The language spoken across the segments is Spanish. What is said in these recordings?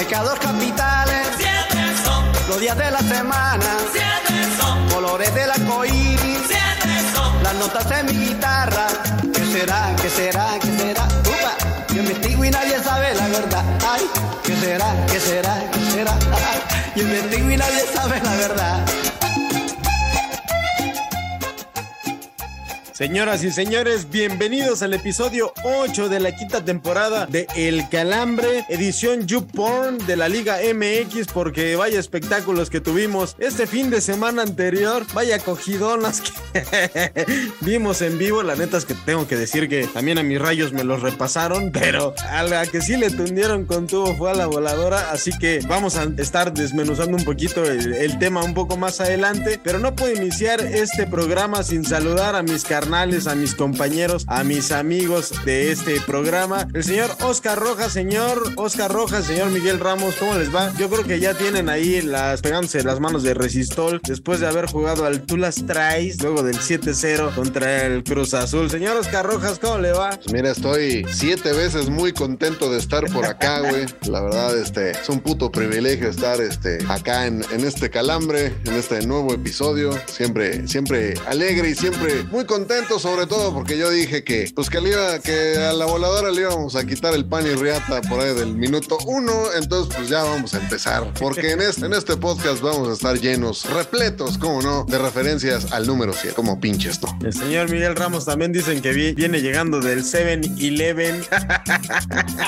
Pecados capitales, siete son, los días de la semana, siete son, colores del arcoíris. siete son. Las notas de mi guitarra, ¿qué será? ¿Qué será? ¿Qué será? Upa, yo investigo y nadie sabe la verdad. Ay, ¿qué será? ¿Qué será? ¿Qué será? Yo investigo y nadie sabe la verdad. Señoras y señores, bienvenidos al episodio 8 de la quinta temporada de El Calambre, edición YouPorn de la Liga MX, porque vaya espectáculos que tuvimos este fin de semana anterior, vaya cogidonas que vimos en vivo. La neta es que tengo que decir que también a mis rayos me los repasaron, pero a la que sí le tundieron con tubo fue a la voladora, así que vamos a estar desmenuzando un poquito el, el tema un poco más adelante, pero no puedo iniciar este programa sin saludar a mis carnales, a mis compañeros, a mis amigos de este programa. El señor Oscar Rojas, señor Oscar Rojas, señor Miguel Ramos, ¿cómo les va? Yo creo que ya tienen ahí las pegándose las manos de Resistol después de haber jugado al Tú las traes, luego del 7-0 contra el Cruz Azul. Señor Oscar Rojas, ¿cómo le va? Pues Mira, estoy siete veces muy contento de estar por acá, güey. La verdad, este, es un puto privilegio estar este, acá en, en este calambre, en este nuevo episodio. Siempre, siempre alegre y siempre muy contento, sobre todo porque yo dije que, pues que, le iba, que a la voladora le íbamos a quitar el pan y riata por ahí del minuto uno. Entonces, pues ya vamos a empezar. Porque en este, en este podcast vamos a estar llenos, repletos, como no, de referencias al número 7. Como pinches, ¿no? El señor Miguel Ramos también dicen que vi- viene llegando del 7-Eleven.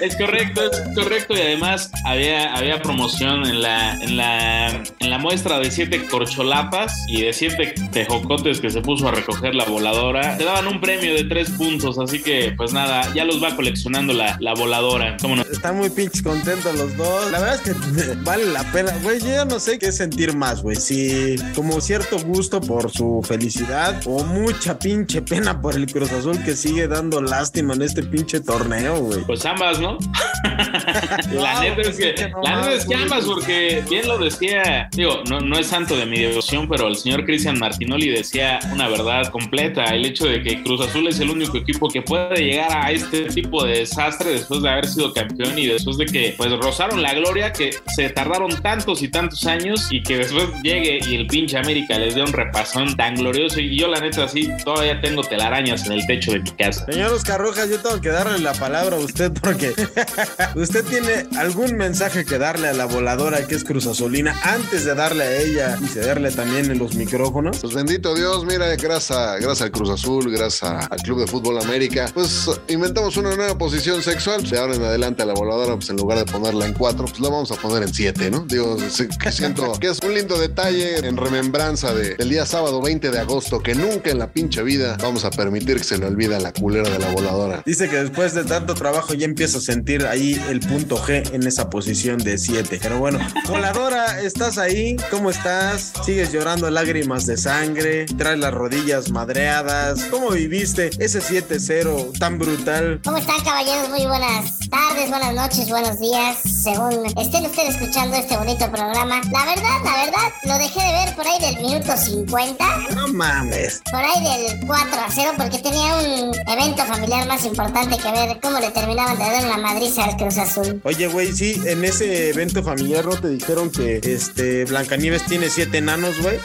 Es correcto, es correcto y además había, había promoción en la, en la en la muestra de siete corcholapas y de siete tejocotes que se puso a recoger la voladora. Te daban un premio de tres puntos, así que pues nada, ya los va coleccionando la, la voladora. ¿Cómo no? Están muy pinches contentos los dos. La verdad es que vale la pena. Güey, yo ya no sé qué sentir más, güey. Si como cierto gusto por su felicidad o mucha pinche pena por el Cruz Azul que sigue dando lástima en este pinche torneo, güey. Pues ambas, ¿no? la No, neta pues es que, que no la neta es que ambas, porque bien lo decía, digo, no, no es santo de mi devoción, pero el señor Cristian Martinoli decía una verdad completa, el hecho de que Cruz Azul es el único equipo que puede llegar a este tipo de desastre después de haber sido campeón y después de que pues rozaron la gloria, que se tardaron tantos y tantos años y que después llegue y el pinche América les dé un repasón tan glorioso y yo la neta sí, todavía tengo telarañas en el techo de mi casa. Señor Oscar Rojas, yo tengo que darle la palabra a usted porque usted tiene algún mensaje que darle a la voladora que es Cruz Azulina antes de darle a ella y cederle también en los micrófonos. Pues bendito Dios, mira, gracias, gracias al Cruz Azul, gracias al Club de Fútbol América, pues inventamos una nueva posición sexual. De ahora en adelante a la voladora, pues en lugar de ponerla en cuatro, pues la vamos a poner en siete, ¿no? Digo, siento que es un lindo detalle en remembranza de- del día sábado 20 de agosto, que nunca en la pinche vida vamos a permitir que se le olvide a la culera de la voladora. Dice que después de tanto trabajo ya empieza a sentir ahí el punto G en esa posición de 7. Pero bueno, voladora, ¿estás ahí? ¿Cómo estás? ¿Sigues llorando lágrimas de sangre? ¿Traes las rodillas madreadas? ¿Cómo viviste ese 7-0 tan brutal? ¿Cómo están caballeros? Muy buenas tardes, buenas noches, buenos días, según estén ustedes escuchando este bonito programa. La verdad, la verdad, lo dejé de ver por ahí del minuto 50, No mames. por ahí del 4 a 0, porque tenía un evento familiar más importante que ver cómo le terminaban de dar una madriza al Cruz Azul. Oye, güey, sí, en ese evento familiar no te dijeron que este Blancanieves tiene siete enanos, güey.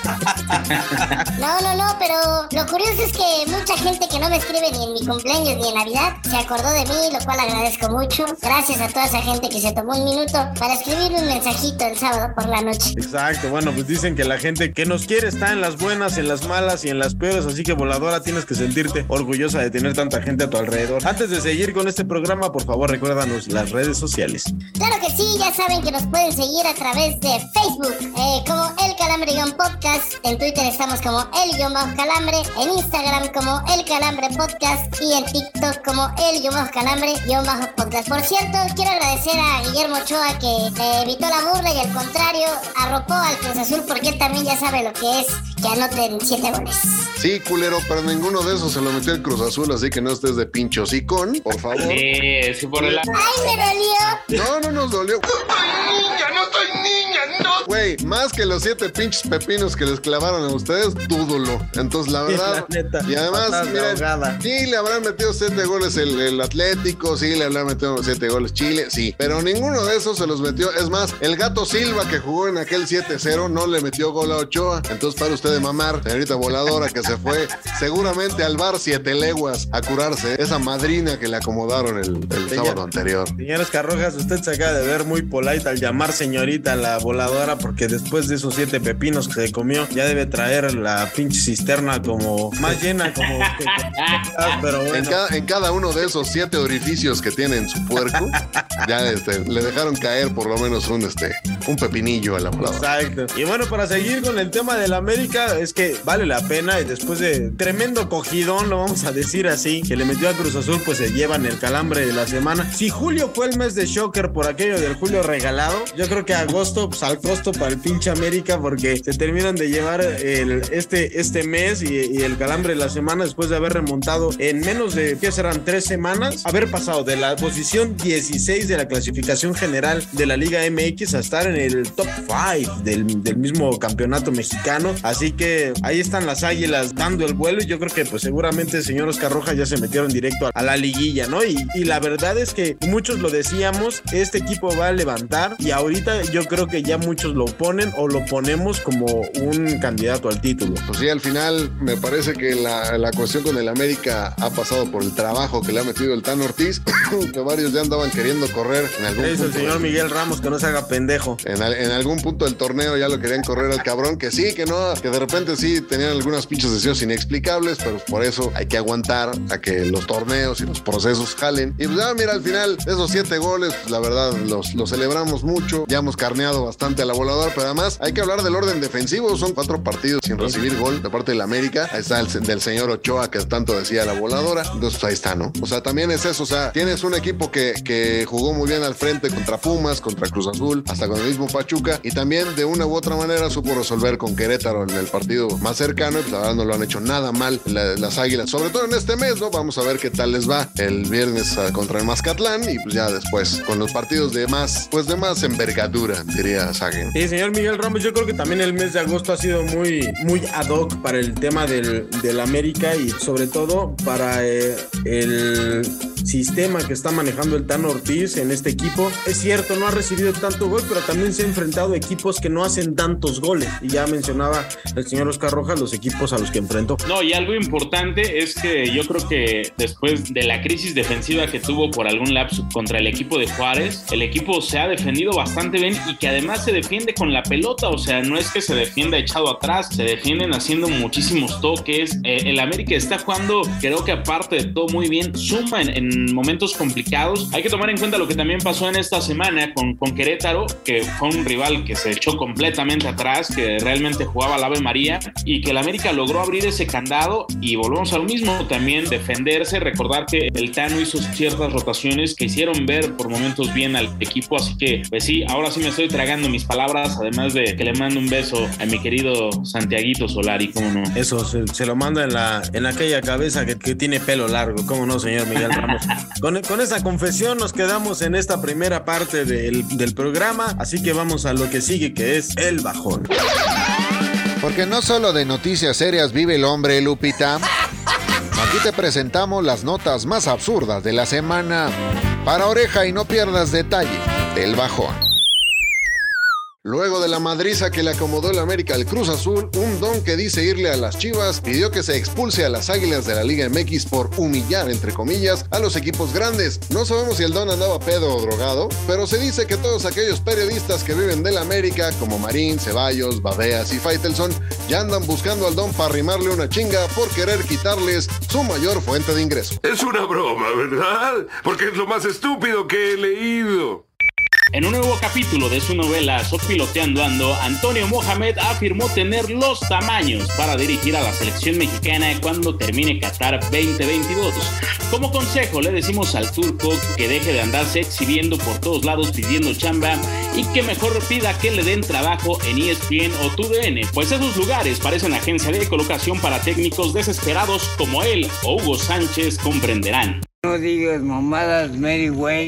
No, no, no, pero lo curioso es que mucha gente que no me escribe ni en mi cumpleaños ni en Navidad se acordó de mí, lo cual agradezco mucho. Gracias a toda esa gente que se tomó un minuto para escribir un mensajito el sábado por la noche. Exacto, bueno, pues dicen que la gente que nos quiere está en las buenas, en las malas y en las peores, así que voladora tienes que sentirte orgullosa de tener tanta gente a tu alrededor. Antes de seguir con este programa, por favor, recuérdanos las redes sociales. Claro que sí, ya saben que nos pueden seguir a través de Facebook eh, como El Calambre Guión Podcast, en Twitter estamos como El Guión Bajo Calambre, en Instagram como El Calambre Podcast y en TikTok como El Bajo Calambre Bajo Podcast. Por cierto, quiero agradecer a Guillermo Ochoa que eh, evitó la burla y al contrario arropó al Cruz Azul porque él también ya sabe lo que es que anoten siete goles. Sí, culero, pero ninguno de esos se lo metió el Cruz Azul, así que no estés de pincho con, por favor. Sí, sí, por el... ¡Ay, me dolió! No, no nos dolió. ¡Niña, no soy niña, no! Güey, más que los siete pinches pepinos que les clavaron a ustedes, dúdolo. Entonces, la verdad. La neta, y además, miren, sí, le habrán metido siete goles el, el Atlético, sí, le habrán metido siete goles Chile, sí. Pero ninguno de esos se los metió. Es más, el gato Silva que jugó en aquel 7-0 no le metió gol a Ochoa. Entonces, para usted de mamar, señorita voladora que se fue seguramente al bar siete leguas a curarse esa madrina que le acomodaron el, el Señor- sábado anterior. Señores Carrojas, usted se acaba de ver muy polite al llamar señorita a la voladora porque después de esos siete pepinos que se comió, ya debe traer la pinche como más llena, como... Ah, En cada, en cada uno de esos siete orificios que tiene en su puerco, ya este, le dejaron caer por lo menos un, este, un pepinillo a la. Exacto. Y bueno, para seguir con el tema del América, es que vale la pena y después de tremendo cogidón, lo vamos a decir así, que le metió a Cruz Azul, pues se llevan el calambre de la semana. Si julio fue el mes de shocker por aquello del julio regalado, yo creo que agosto, pues al costo para el pinche América, porque se terminan de llevar el, este, este mes y, el calambre de la semana después de haber remontado en menos de, ¿qué serán? Tres semanas, haber pasado de la posición 16 de la clasificación general de la Liga MX a estar en el top 5 del, del mismo campeonato mexicano. Así que ahí están las águilas dando el vuelo y yo creo que pues seguramente el señor Oscar Rojas ya se metieron directo a la liguilla, ¿no? Y, y la verdad es que muchos lo decíamos, este equipo va a levantar y ahorita yo creo que ya muchos lo ponen o lo ponemos como un candidato al título. Pues sí, al final me parece que la, la cuestión con el América ha pasado por el trabajo que le ha metido el Tan Ortiz, que varios ya andaban queriendo correr en algún ¿Qué dice el punto. señor Miguel Ramos que no se haga pendejo? En, al- en algún punto del torneo ya lo querían correr al cabrón, que sí, que no, que de repente sí tenían algunas pinches decisiones inexplicables, pero por eso hay que aguantar a que los torneos y los procesos jalen. Y pues ya, mira, al final, esos siete goles, pues, la verdad, los, los celebramos mucho. Ya hemos carneado bastante a la voladora, pero además hay que hablar del orden defensivo. Son cuatro partidos sin recibir gol de parte del América. Ahí está el del señor Ochoa, que tanto decía la voladora. Entonces, ahí está, ¿no? O sea, también es eso. O sea, tienes un equipo que, que jugó muy bien al frente contra Pumas, contra Cruz Azul, hasta con el mismo Pachuca. Y también de una u otra manera supo resolver con Querétaro en el partido más cercano. Y pues la verdad no lo han hecho nada mal la- las águilas. Sobre todo en este mes, ¿no? Vamos a ver qué tal les va el viernes ah, contra el Mazcatlán. Y pues ya después con los partidos de más, pues de más envergadura, diría Sagen. Sí, señor Miguel Ramos, yo creo que también el mes de agosto ha sido muy, muy ad hoc para el tema del, del América y sobre todo para eh, el sistema que está manejando el Tano Ortiz en este equipo. Es cierto, no ha recibido tanto gol, pero también se ha enfrentado a equipos que no hacen tantos goles. Y ya mencionaba el señor Oscar Rojas los equipos a los que enfrentó. No, y algo importante es que yo creo que después de la crisis defensiva que tuvo por algún lapso contra el equipo de Juárez, el equipo se ha defendido bastante bien y que además se defiende con la pelota, o sea, no es que se defienda echado atrás, se defienden haciendo muchísimos toques. Eh, el América está jugando, creo que aparte de todo muy bien, suma en, en momentos complicados. Hay que tomar en cuenta lo que también pasó en esta semana con, con Querétaro, que fue un rival que se echó completamente atrás, que realmente jugaba al Ave María y que el América logró abrir ese candado y volvemos a lo mismo, también defenderse, recordar que el Tano hizo ciertas rotaciones que hicieron ver por momentos bien al equipo, así que pues sí, ahora sí me estoy tragando mis palabras, además de que le mando un beso a mi querido Santiaguito Solari, cómo no. Eso se, se lo manda en, la, en aquella cabeza que, que tiene pelo largo. ¿Cómo no, señor Miguel Ramos? con, con esa confesión nos quedamos en esta primera parte del, del programa. Así que vamos a lo que sigue, que es el bajón. Porque no solo de noticias serias vive el hombre, Lupita. Aquí te presentamos las notas más absurdas de la semana. Para oreja y no pierdas detalle del bajón. Luego de la madriza que le acomodó el América al Cruz Azul, un don que dice irle a las Chivas pidió que se expulse a las Águilas de la Liga MX por humillar, entre comillas, a los equipos grandes. No sabemos si el don andaba pedo o drogado, pero se dice que todos aquellos periodistas que viven del América, como Marín, Ceballos, Babeas y Faitelson, ya andan buscando al don para arrimarle una chinga por querer quitarles su mayor fuente de ingreso. Es una broma, ¿verdad? Porque es lo más estúpido que he leído. En un nuevo capítulo de su novela Sopiloteando Ando, Antonio Mohamed afirmó tener los tamaños para dirigir a la selección mexicana cuando termine Qatar 2022. Como consejo le decimos al turco que deje de andarse exhibiendo por todos lados pidiendo chamba y que mejor pida que le den trabajo en ESPN o TUDN, pues esos lugares parecen agencia de colocación para técnicos desesperados como él o Hugo Sánchez comprenderán. No digas mamadas, Mary Way.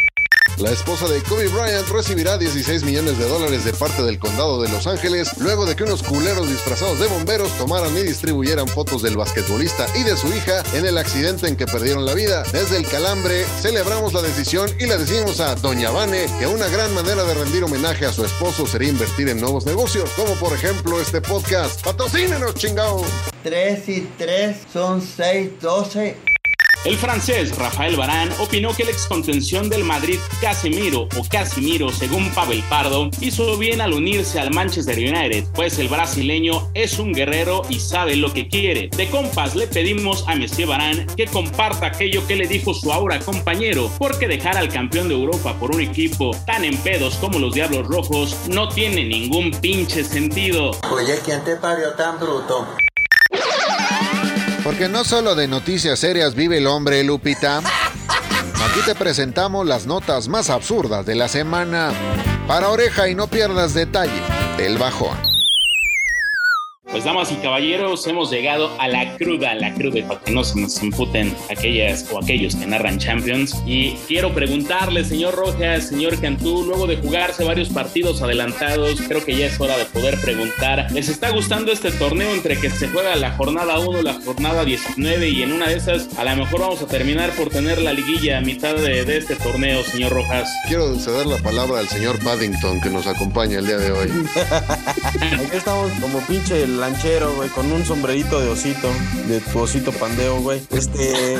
La esposa de Kobe Bryant recibirá 16 millones de dólares de parte del condado de Los Ángeles luego de que unos culeros disfrazados de bomberos tomaran y distribuyeran fotos del basquetbolista y de su hija en el accidente en que perdieron la vida. Desde el calambre celebramos la decisión y le decimos a Doña Vane que una gran manera de rendir homenaje a su esposo sería invertir en nuevos negocios, como por ejemplo este podcast. ¡Patrocínenos, chingao! 3 y 3 son 6, 12. El francés Rafael Barán opinó que la excontención del Madrid Casemiro o Casimiro, según Pavel Pardo, hizo bien al unirse al Manchester United, pues el brasileño es un guerrero y sabe lo que quiere. De compas le pedimos a Monsieur Barán que comparta aquello que le dijo su ahora compañero, porque dejar al campeón de Europa por un equipo tan en pedos como los Diablos Rojos no tiene ningún pinche sentido. Oye, ¿quién te parió tan bruto? Porque no solo de noticias serias vive el hombre, Lupita. Aquí te presentamos las notas más absurdas de la semana. Para oreja y no pierdas detalle del bajón. Pues damas y caballeros, hemos llegado a la cruda, la cruda, para que no se nos imputen aquellas o aquellos que narran Champions. Y quiero preguntarle, señor Rojas, señor Cantú, luego de jugarse varios partidos adelantados, creo que ya es hora de poder preguntar, ¿les está gustando este torneo entre que se juega la jornada 1, la jornada 19 y en una de esas a lo mejor vamos a terminar por tener la liguilla a mitad de, de este torneo, señor Rojas? Quiero ceder la palabra al señor Paddington que nos acompaña el día de hoy. Aquí estamos como pinche lanchero, güey, con un sombrerito de osito, de tu osito pandeo, güey. Este.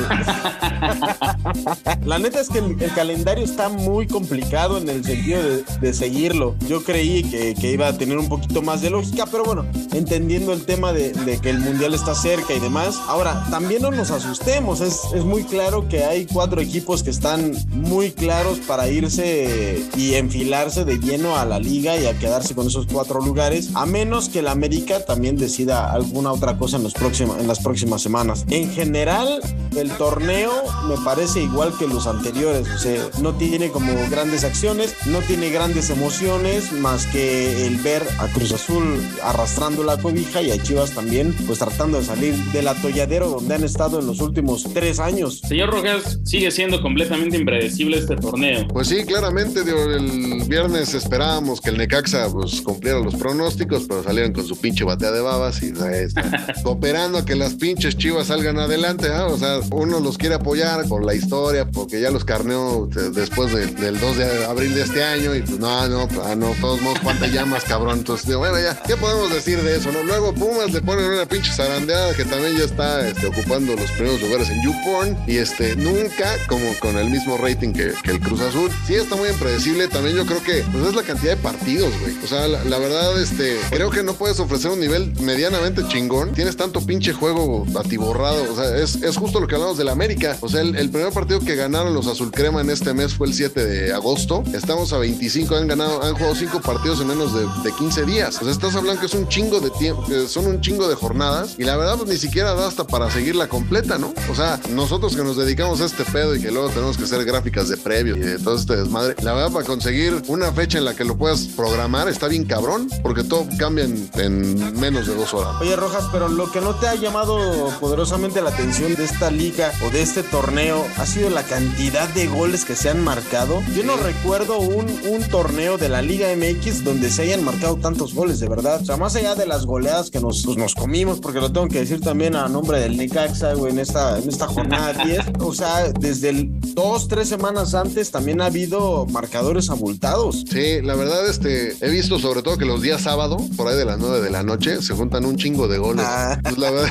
La neta es que el, el calendario está muy complicado en el sentido de, de seguirlo. Yo creí que, que iba a tener un poquito más de lógica, pero bueno, entendiendo el tema de, de que el mundial está cerca y demás. Ahora, también no nos asustemos. Es, es muy claro que hay cuatro equipos que están muy claros para irse y enfilarse de lleno a la liga y a quedarse con esos cuatro lugares, a menos que la América también decida alguna otra cosa en, los próximos, en las próximas semanas. En general, el torneo me parece igual que los anteriores, o sea, no tiene como grandes acciones, no tiene grandes emociones, más que el ver a Cruz Azul arrastrando la cobija y a Chivas también, pues tratando de salir del atolladero donde han estado en los últimos tres años. Señor Rojas, sigue siendo completamente impredecible este torneo. Pues sí, claramente, digo, el viernes esperábamos que el Necaxa pues, cumpliera los pronósticos, pero salieron con su pinche batea de babas y ahí está, cooperando a que las pinches chivas salgan adelante. ¿ah? O sea, uno los quiere apoyar por la historia, porque ya los carneó eh, después de- del 2 de abril de este año, y pues no, no, ah, no, todos modos, cuántas llamas, cabrón. Entonces, bueno, ya, ¿qué podemos decir de eso? no? Luego Pumas le ponen una pinche zarandeada que también ya está este, ocupando los primeros lugares en YouPorn, y este, nunca como con el mismo rating que, que el Cruz Azul. Sí, está muy impredecible. También yo creo que pues, es la cantidad de partidos, güey. O sea, la, la verdad, este, creo que no puedes ofrecer un nivel medianamente chingón. Tienes tanto pinche juego atiborrado. O sea, es, es justo lo que hablamos del América. O sea, el, primer partido que ganaron los Azul Crema en este mes fue el 7 de agosto. Estamos a 25, han ganado, han jugado 5 partidos en menos de, de 15 días. O sea, estás hablando que es un chingo de tiempo, que son un chingo de jornadas. Y la verdad, pues ni siquiera da hasta para seguirla completa, ¿no? O sea, nosotros que nos dedicamos a este pedo y que luego tenemos que hacer gráficas de previo y de todo este desmadre, la verdad, para conseguir una fecha en la que lo puedas programar está bien cabrón, porque todo cambia en menos de dos horas. Oye, Rojas, pero lo que no te ha llamado poderosamente la atención de esta liga o de este torneo ha sido la cantidad de goles que se han marcado. Yo no recuerdo un, un torneo de la Liga MX donde se hayan marcado tantos goles, de verdad. O sea, más allá de las goleadas que nos, pues, nos comimos, porque lo tengo que decir también a nombre del Necaxa, güey, en esta, en esta jornada 10. O sea, desde el dos, tres semanas antes también ha habido marcadores abultados. Sí, la verdad, este, he visto sobre todo que los días sábado, por ahí de las 9 de la noche, se juntan un chingo de goles. Ah. Pues la verdad,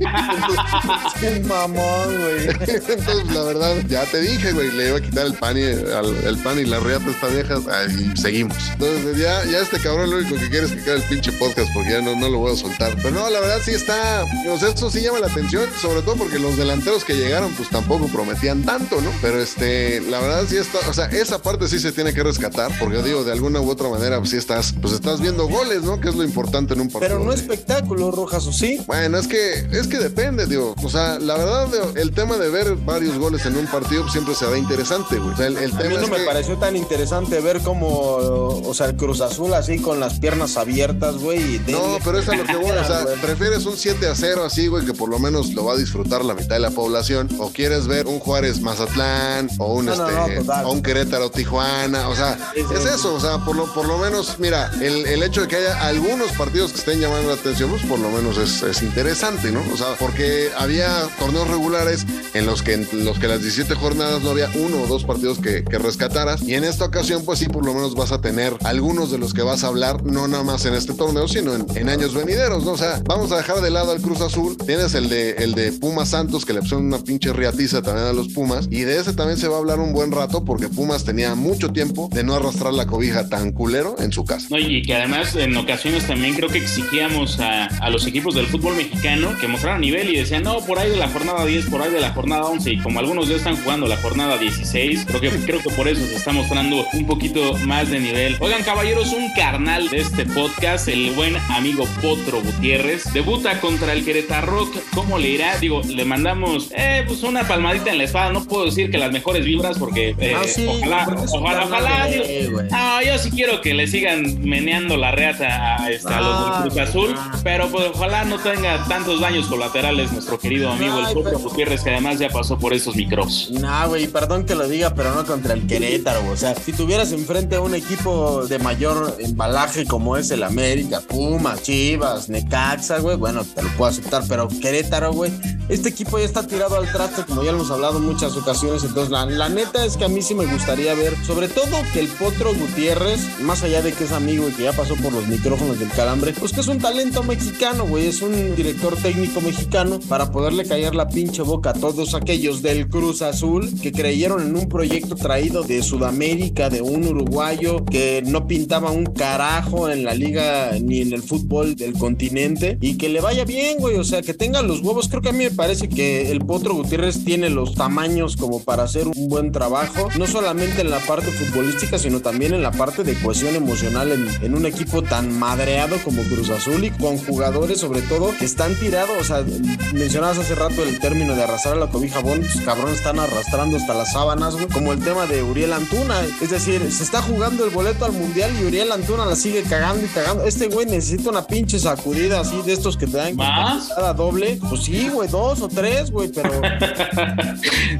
Qué mamón, güey. entonces, la verdad, ya te dije, güey, le iba a quitar el pan y al- el pan y la riata a esta vieja ah, y seguimos. Entonces, ya, ya este cabrón lo único que quiere es que quede el pinche podcast porque ya no, no lo voy a soltar. Pero no, la verdad sí está, o sea, esto sí llama la atención, sobre todo porque los delanteros que llegaron, pues tampoco prometían tanto, ¿no? Pero este, la verdad sí está, o sea, esa parte sí se tiene que rescatar, porque digo, de alguna u otra manera, pues sí estás, pues estás viendo goles, ¿no? Que es lo importante en un partido. Pero no espectáculo, Rojas, ¿o sí? bueno, es que es que depende, digo. O sea, la verdad, el tema de ver varios goles en un partido siempre se da interesante, güey. O sea, el, el A mí no me que- pareció tan interesante ver cómo, o sea, el Cruz Azul así con las piernas abiertas, güey. No, pero es a lo que voy, o sea, prefieres un 7 a 0 así, güey, que por lo menos lo va a disfrutar la mitad de la población, o quieres ver un Juárez Mazatlán, o un No, este, no, o un Querétaro Tijuana, o sea, Sí, sí. es eso, o sea, por lo, por lo menos, mira, el, el hecho de que haya algunos partidos que estén llamando la atención, pues por lo menos es, es interesante, ¿no? O sea, porque había torneos regulares en los que en los que las 17 jornadas no había uno o dos partidos que, que rescataras, y en esta ocasión, pues sí, por lo menos vas a tener algunos de los que vas a hablar, no nada más en este torneo, sino en, en años venideros, ¿no? O sea, vamos a dejar de lado al Cruz Azul, tienes el de, el de Pumas Santos, que le pusieron una pinche riatiza también a los Pumas, y de ese también se va a hablar un buen rato, porque Pumas tenía mucho tiempo de no arrastrar la cobija tan culero en su casa. No, y que además en ocasiones también creo que exigíamos a, a los equipos del fútbol mexicano que mostraran nivel y decían, no, por ahí de la jornada 10, por ahí de la jornada 11, y como algunos ya están jugando la jornada 16, creo que, creo que por eso se está mostrando un poquito más de nivel. Oigan, caballeros, un carnal de este podcast, el buen amigo Potro Gutiérrez, debuta contra el Querétaro. ¿Cómo le irá? Digo, le mandamos eh, pues una palmadita en la espada. No puedo decir que las mejores vibras porque eh, Ah, sí, ojalá, porque ojalá, ojalá. digo, no, yo sí quiero que le sigan meneando la reata a, este, a los del Cruz Azul, ah. pero pues ojalá no tenga tantos daños colaterales nuestro querido amigo Ay, el Potro pero- Gutiérrez, que además ya pasó por estos micros. Nah, güey, perdón que lo diga, pero no contra el Querétaro. O sea, si tuvieras enfrente a un equipo de mayor embalaje como es el América, Pumas, Chivas, Necaxa, güey, bueno, te lo puedo aceptar, pero Querétaro, güey, este equipo ya está tirado al traste, como ya lo hemos hablado en muchas ocasiones. Entonces, la, la neta es que a mí sí me gustaría ver, sobre todo que el Potro Gutiérrez, más allá de que es amigo y que ya pasó por los micrófonos del calambre, pues que es un talento mexicano, güey, es un director técnico mexicano para poderle callar la pinche boca a todos aquellos del Cruz Azul que creyeron en un proyecto traído de Sudamérica, de un uruguayo que no pintaba un carajo en la liga ni en el fútbol del continente y que le vaya bien, güey, o sea, que tenga los huevos. Creo que a mí me parece que el Potro Gutiérrez tiene los tamaños como para hacer un buen trabajo, no solamente en la parte futbolística, sino también en la parte de cohesión emocional en, en un equipo tan madreado como Cruz Azul y con jugadores sobre todo que están tirados, o sea, mencionabas hace rato el término de arrastrar la cobija, bon, pues cabrón están arrastrando hasta las sábanas, güey, como el tema de Uriel Antuna, es decir, se está jugando el boleto al mundial y Uriel Antuna la sigue cagando y cagando, este güey necesita una pinche sacudida así de estos que te dan cada doble, pues sí, güey, dos o tres, güey, pero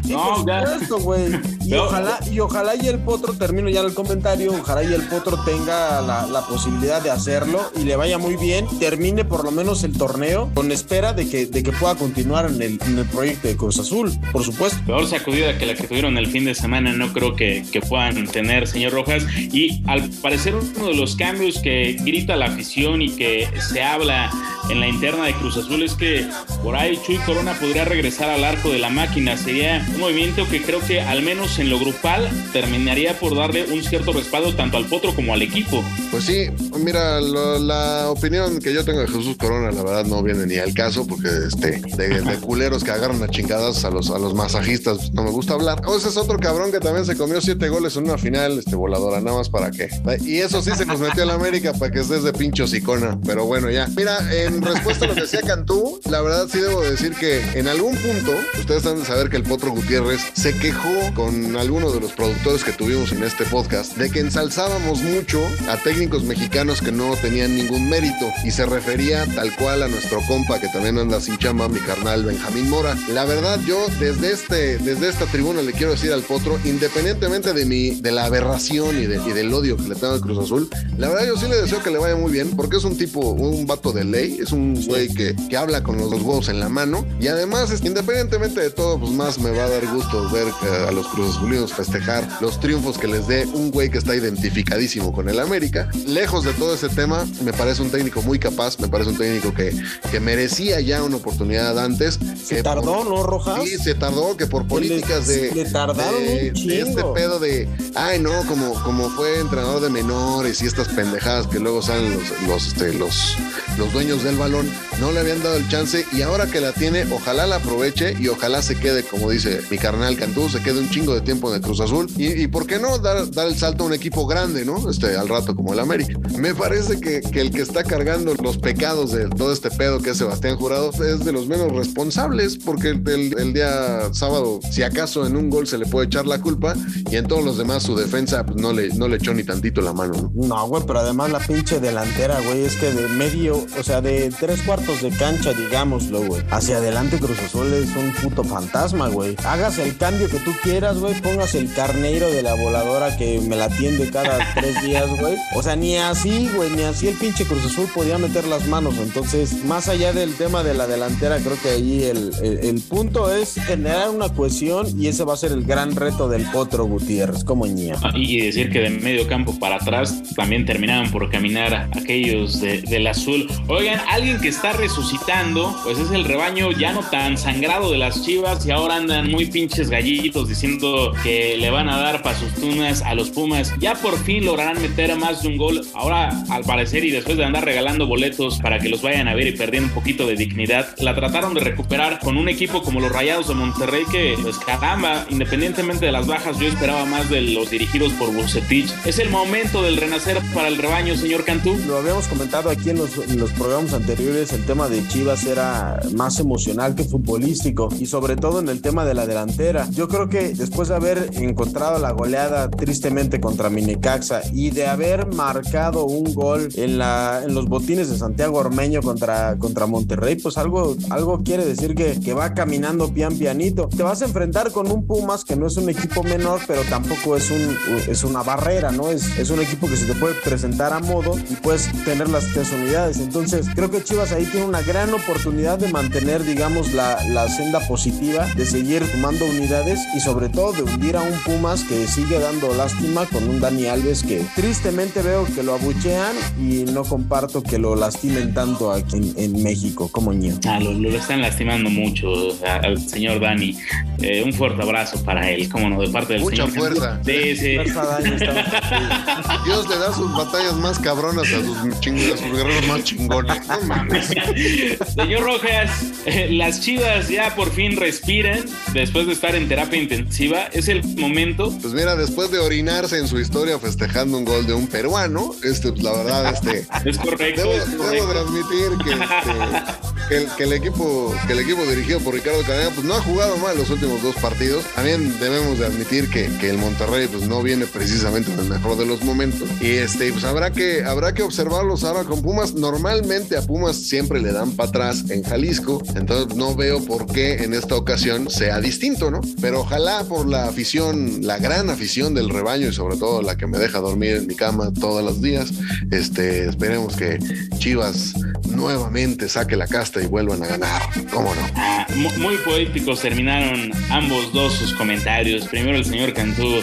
Sí, No, por supuesto, güey. Y ojalá, y ojalá y el potro, termino ya el comentario, ojalá y el potro tenga la, la posibilidad de hacerlo y le vaya muy bien, termine por lo menos el torneo con espera de que, de que pueda continuar en el, en el proyecto de Cruz Azul, por supuesto. Peor sacudida que la que tuvieron el fin de semana, no creo que, que puedan tener, señor Rojas. Y al parecer uno de los cambios que grita la afición y que se habla en la interna de Cruz Azul es que por ahí Chuy Corona podría regresar al arco de la máquina. Sería un movimiento que creo que al menos en lo grupal terminaría por darle un cierto respaldo tanto al potro como al equipo. Pues sí, mira, lo- la opinión que yo tengo de Jesús Corona, la verdad, no viene ni al caso, porque este, de, culeros que agarran a chingadas a los, a los masajistas, pues, no me gusta hablar. O ese es otro cabrón que también se comió siete goles en una final, este voladora, nada más para qué. Y eso sí se nos metió a la América para que estés de pincho sicona. Pero bueno, ya. Mira, en respuesta a lo que decía Cantú, la verdad sí debo decir que en algún punto, ustedes han de saber que el Potro Gutiérrez se quejó con algunos de los productores que tuvimos en este podcast de que ensalzábamos mucho a técnicos mexicanos que no tenían ningún mérito y se refería tal cual a nuestro compa que también anda sin chamba, mi carnal Benjamín Mora. La verdad, yo desde, este, desde esta tribuna le quiero decir al Potro, independientemente de, mi, de la aberración y, de- y del odio que le tengo al Cruz Azul, la verdad yo sí le deseo que le vaya muy bien porque es un tipo, un vato de ley, es un güey que, que habla con los dos huevos en la mano y además, es- independientemente de todo, pues más me va a dar gusto ver a los Cruz Azulinos festejar los triunfos que les dé un güey que está identificadísimo con el América. Lejos de todo ese tema, me parece un técnico muy capaz, me parece un técnico que, que merecía ya una oportunidad antes. Se que tardó, por- ¿no, Rojas? Sí, se tardó, que por políticas de, le tardaron de- de este pedo de, ay no, como, como fue entrenador de menores y estas pendejadas que luego salen los, los, este, los, los dueños del balón, no le habían dado el chance y ahora que la tiene, ojalá la aproveche y ojalá se quede, como dice mi carnal Cantú, se quede un chingo de tiempo en el Cruz Azul y, y por qué no dar, dar el salto a un equipo grande, ¿no? Este, al rato como el América. Me parece que, que el que está cargando los pecados de todo este pedo que es Sebastián Jurado es de los menos responsables porque el, día sábado, si acaso en un gol se le puede echar la culpa y en todos los demás su defensa pues, no, le, no le echó ni tantito la mano, ¿no? No, güey, pero además la pinche delantera, güey, es que de medio, o sea, de tres cuartos de cancha, digámoslo, güey, hacia adelante Cruz Azul es un puto fantasma, güey. Hagas el cambio que tú quieras, güey, pongas el carneiro de la voladora que me la atiende cada tres días, güey. O sea, ni así, güey, ni así el pinche Cruz Azul podía meter las manos. Entonces, más allá del tema de la delantera, creo que ahí el, el- punto es generar una cohesión y ese va a ser el gran reto del Potro Gutiérrez, como ñía. Ah, Y decir que de medio campo para atrás también terminaban por caminar aquellos de- del azul. Oigan, alguien que está resucitando, pues es el rebaño ya no tan sangrado de las chivas y ahora andan muy pinches gallitos diciendo que le van a dar pa' sus tunas a los Pumas. Ya por fin lograrán meter más de un gol. Ahora, al parecer, y después de andar regalando boletos para que los vayan a ver y perdiendo un poquito de dignidad, la trataron de recuperar con un equipo como los Rayados de Monterrey que, pues caramba, independientemente de las bajas, yo esperaba más de los dirigidos por Bucetich. Es el momento del renacer para el rebaño, señor Cantú. Lo habíamos comentado aquí en los, en los programas anteriores, el tema de Chivas era más emocional que futbolístico y sobre todo en el tema de la delantera. Yo creo que después de haber encontrado la goleada tristemente contra Minecaxa y de haber marcado un gol en, la, en los botines de Santiago Ormeño contra, contra Monterrey, pues algo, algo quiere decir que, que va caminando pian pianito. Te vas a enfrentar con un Pumas que no es un equipo menor, pero tampoco es, un, es una barrera, ¿no? Es, es un equipo que se te puede presentar a modo y puedes tener las tres unidades. Entonces, creo que Chivas ahí tiene una gran oportunidad de mantener, digamos, la, la senda positiva, de seguir sumando unidades y sobre todo de hundir a un Pumas que sigue dando lástima con un Dani Alves que tristemente veo que lo abuchean y no comparto que lo lastimen tanto aquí en, en México como ño. Ah, lo, lo están lastimando mucho a- al señor Dani. Eh, un fuerte abrazo para él, como no, de parte del Mucha señor. Fuerza. Estamos contigo. Dios le da sus batallas más cabronas a sus, ching- a sus guerreros más chingones. No mames. Señor Rojas, eh, las chivas ya por fin respiran después de estar en terapia intensiva. Es el momento. Pues mira, después de orinarse en su historia festejando un gol de un peruano, este, pues la verdad, este, Es correcto. Debo, debo transmitir que, este, que el, que el equipo que el equipo dirigido por Ricardo Cadena pues no ha jugado mal los últimos dos partidos. También debemos de admitir que, que el Monterrey pues no viene precisamente en el mejor de los momentos. Y este pues habrá que habrá que observarlos ahora con Pumas. Normalmente a Pumas siempre le dan para atrás en Jalisco, entonces no veo por qué en esta ocasión sea distinto, ¿no? Pero ojalá por la afición, la gran afición del rebaño y sobre todo la que me deja dormir en mi cama todos los días, este esperemos que Chivas nuevamente saque la casta y vuelvan a ganar. ¿Cómo no? Ah, mu- muy poéticos terminaron ambos dos sus comentarios. Primero el señor Cantú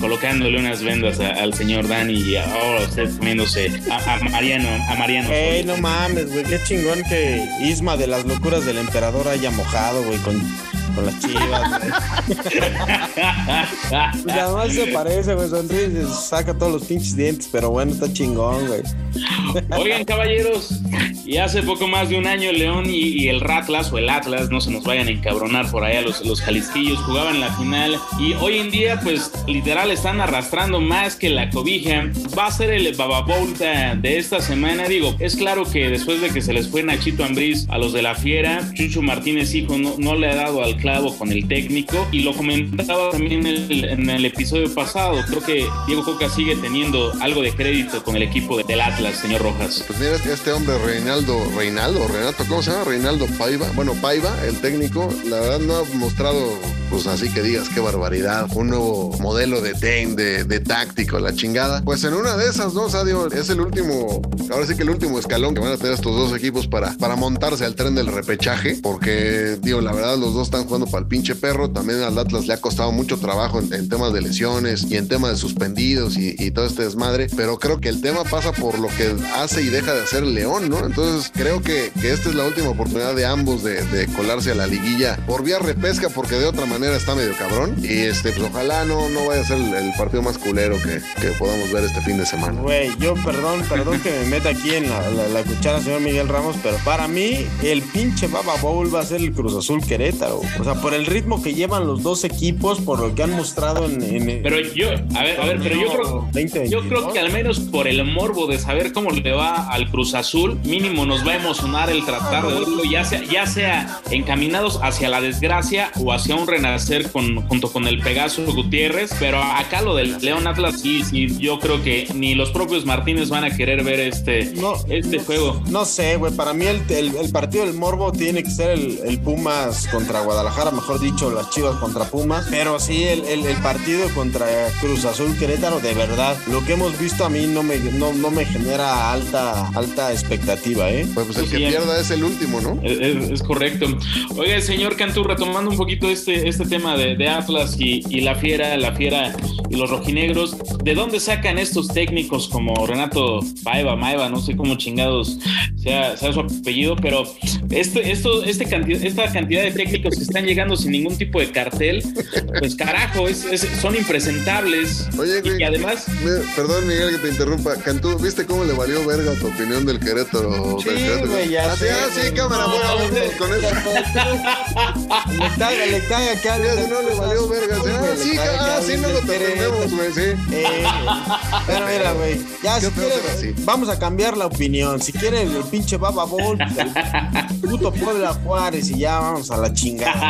colocándole unas vendas a- al señor Dani y ahora usted comiéndose a, a Mariano. A Mariano Ey, no mames, güey, qué chingón que Isma de las locuras del emperador haya mojado, güey, con, con las chivas, güey. Pues además se parece, güey, sonríe se saca todos los pinches dientes, pero bueno, está chingón, güey. Oigan, caballeros, y hace poco más de un año León y, y el Ratlas o el Atlas, no se nos vayan a encabronar por allá los, los jalisquillos, jugaban la final y hoy en día, pues literal están arrastrando más que la cobija. Va a ser el Baba Bowl de, esta semana. Digo, es claro que después de que se les fue Nachito Ambriz a los de la Fiera, Chucho Martínez, hijo, no, no le ha dado al con el técnico y lo comentaba también en el, episodio pasado. Creo que Diego Coca sigue teniendo algo de crédito con el equipo de- del Atlas, señor Rojas. Pues mira, este hombre Reinaldo, Reinaldo, Renato, ¿cómo se llama? Reinaldo Paiva. Bueno, Paiva, el técnico, la verdad no ha mostrado, pues así que digas qué barbaridad, un nuevo modelo de ten, de, de táctico, la chingada. Pues en una de esas, ¿no? O sea, digo, es el último, ahora sí que el último escalón que van a tener estos dos equipos para, para montarse al tren del repechaje, porque, digo, la verdad, los dos están jugando para el pinche perro. También al Atlas le ha costado mucho trabajo en, temas de lesiones y en temas de suspendidos y, todo este desmadre, pero creo que el tema pasa por lo que hace y deja de hacer León, ¿no? Entonces creo que, que esta es la última oportunidad de ambos de, colarse a la liguilla por vía repesca, porque de otra manera está medio cabrón. Y este, pues ojalá no, no vaya a ser el, el partido más culero que, que podamos ver este fin de semana. Güey, yo perdón, perdón que me meta aquí en la, la- la cuchara, señor Miguel Ramos, pero para mí el pinche Baba Bowl va a ser el Cruz Azul Querétaro. O sea, por el ritmo que llevan los dos equipos, por lo que han mostrado en... en Pero yo, a ver, a ver, pero yo creo, 2022. yo creo que al menos por el morbo de saber cómo le va al Cruz Azul, mínimo nos va a emocionar el tratar de verlo, ya sea, ya sea encaminados hacia la desgracia o hacia un renacer con, junto con el Pegaso Gutiérrez. Pero acá lo del León Atlas, sí, sí, yo creo que ni los propios Martínez van a querer ver este, No, este no, juego. No sé, güey. Para mí el, el- el partido del Morbo tiene que ser el, el Pumas contra Guadalajara, mejor dicho, las Chivas contra Pumas. Pero sí, el, el- el partido contra Cruz Azul Querétaro, de verdad, lo que hemos visto a mí no me, no, no me genera alta, alta expectativa, ¿eh? Pues, pues el Pues que sí, pierda es el último, ¿no? Es, es- correcto. Oiga, señor Cantú, retomando un poquito este, este tema de, de Atlas y, y la fiera, la fiera y los rojinegros, ¿de dónde sacan estos técnicos como Renato Paiva, Maiva, no sé cómo chingados sea, sea su apellido, pero este, esto, este cantidad, esta cantidad de técnicos que están llegando sin ningún tipo de cartel, pues carajo, es- es- son impresentables. Oye, y, güey. que además, Me- Perdón, Miguel, que te interrumpa. Cantú, ¿viste cómo le valió verga tu opinión del Querétaro? Sí, del Querétaro? güey, ya Ah, sé, ah, sí, güey. cámara, No, bueno, güey. con eso. Le caga, le caga que Ya, no le valió verga. Ah, sí, ah, sí, no lo tenemos, güey, sí. Eh, pero mira, güey, ya si quieres, vamos a cambiar la opinión. Si quieren el pinche Baba Bowl, el puto Puebla Juárez y ya vamos a la chingada.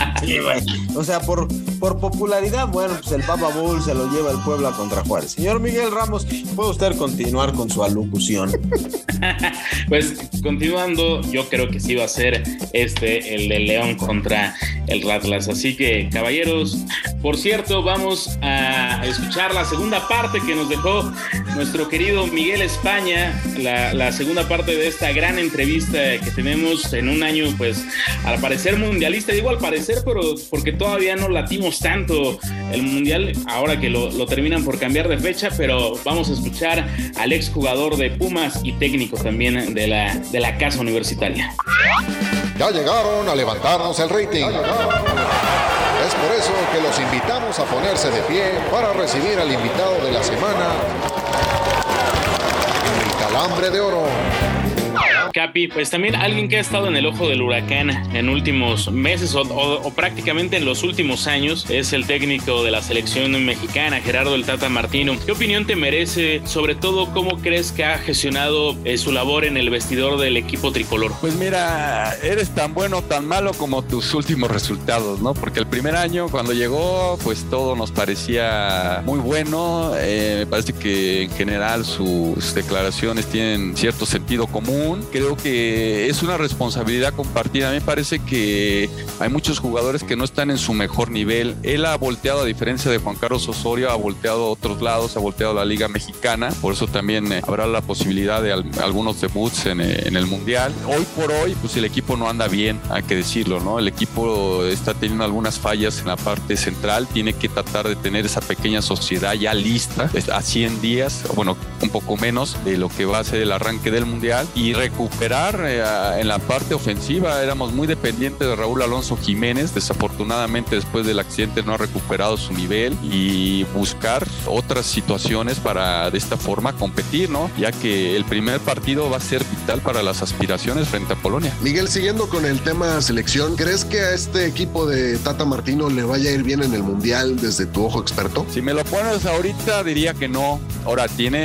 Sí, güey. O sea, por, por popularidad, bueno, pues el Baba Bowl se lo lleva el Puebla contra Juárez. Señor Miguel Ramos, puede usted continuar con su alocución. Pues continuando, yo creo que sí va a ser este el de León contra el Atlas. Así que, caballeros, por cierto, vamos a escuchar la segunda parte que nos dejó nuestro querido Miguel España, la, la segunda parte de esta gran entrevista que tenemos en un año, pues, al parecer mundialista. Digo al parecer, pero porque todavía no latimos tanto el mundial, ahora que lo, lo terminan por cambiar de fecha, pero vamos a escuchar al exjugador de Pumas y técnico también de la, de la casa universitaria. Ya llegaron a levantarnos el rating. Es por eso que los invitamos a ponerse de pie para recibir al invitado de la semana, el calambre de oro. Capi, pues también alguien que ha estado en el ojo del huracán en últimos meses o, o- o prácticamente en los últimos años es el técnico de la selección mexicana, Gerardo el Tata Martino. ¿Qué opinión te merece? Sobre todo, ¿cómo crees que ha gestionado eh, su labor en el vestidor del equipo tricolor? Pues mira, eres tan bueno tan malo como tus últimos resultados, ¿no? Porque el primer año cuando llegó, pues todo nos parecía muy bueno. Eh, me parece que en general sus declaraciones tienen cierto sentido común. Creo que es una responsabilidad compartida. Me parece que hay muchos jugadores que no están en su mejor nivel. Él ha volteado, a diferencia de Juan Carlos Osorio, ha volteado a otros lados, ha volteado a la Liga Mexicana. Por eso también eh, habrá la posibilidad de al- algunos debuts en, eh, en el Mundial. Hoy por hoy, pues el equipo no anda bien, hay que decirlo, ¿no? El equipo está teniendo algunas fallas en la parte central. Tiene que tratar de tener esa pequeña sociedad ya lista a 100 días, bueno, un poco menos de lo que va a ser el arranque del Mundial y recuperar recuperar eh, en la parte ofensiva. Éramos muy dependientes de Raúl Alonso Jiménez. Desafortunadamente, después del accidente, no ha recuperado su nivel y buscar otras situaciones para de esta forma competir, ¿no? Ya que el primer partido va a ser vital para las aspiraciones frente a Polonia. Miguel, siguiendo con el tema selección, ¿crees que a este equipo de Tata Martino le vaya a ir bien en el Mundial desde tu ojo experto? Si me lo pones ahorita, diría que no. Ahora, tiene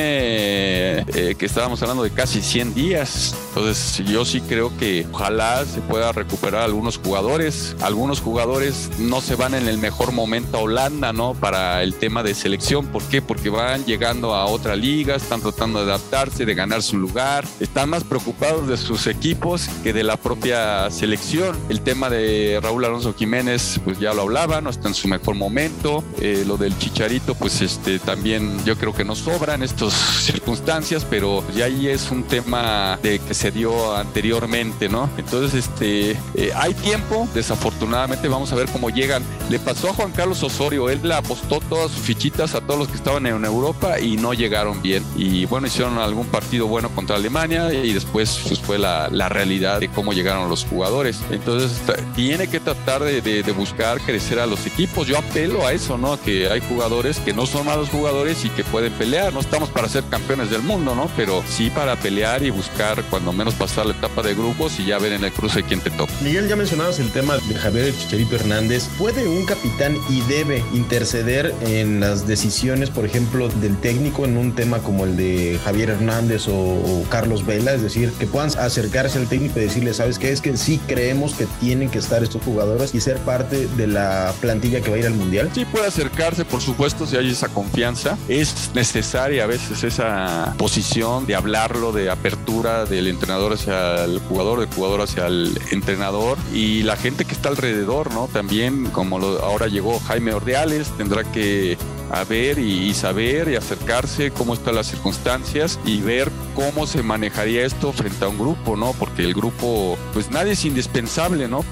eh, que estábamos hablando de casi 100 días. Entonces, yo sí creo que ojalá se pueda recuperar algunos jugadores. Algunos jugadores no se van en el mejor momento a Holanda, ¿no? Para el tema de selección. ¿Por qué? Porque van llegando a otra liga, están tratando de adaptarse, de ganar su lugar. Están más preocupados de sus equipos que de la propia selección. El tema de Raúl Alonso Jiménez, pues ya lo hablaba, no está en su mejor momento. Eh, lo del Chicharito, pues este también yo creo que no sobra en estas circunstancias, pero ya ahí es un tema de que se dio anteriormente, ¿no? Entonces, este, eh, hay tiempo, desafortunadamente vamos a ver cómo llegan. Le pasó a Juan Carlos Osorio, él le apostó todas sus fichitas a todos los que estaban en Europa y no llegaron bien. Y bueno, hicieron algún partido bueno contra Alemania y después pues, fue la, la realidad de cómo llegaron los jugadores. Entonces, tiene que tratar de, de, de buscar crecer a los equipos. Yo apelo a eso, ¿no? Que hay jugadores que no son malos jugadores y que pueden pelear. No estamos para ser campeones del mundo, ¿no? Pero sí para pelear y buscar cuando menos pasar la etapa de grupos y ya ver en el cruce quién te toca. Miguel, ya mencionabas el tema de Javier Chicharito Hernández. ¿Puede un capitán y debe interceder en las decisiones, por ejemplo, del técnico en un tema como el de Javier Hernández o, o Carlos Vela? Es decir, que puedan acercarse al técnico y decirle, ¿sabes qué? Es que sí creemos que tienen que estar estos jugadores y ser parte de la plantilla que va a ir al Mundial. Sí puede acercarse, por supuesto, si hay esa confianza. Es necesaria a veces esa posición de hablarlo, de apertura del entrenador hacia el jugador, del jugador hacia el entrenador y la gente que está alrededor, ¿no? También, como lo, ahora llegó Jaime Ordeales, tendrá que a ver y, saber y acercarse cómo están las circunstancias y ver cómo se manejaría esto frente a un grupo, ¿no? Porque el grupo, pues nadie es indispensable, ¿no?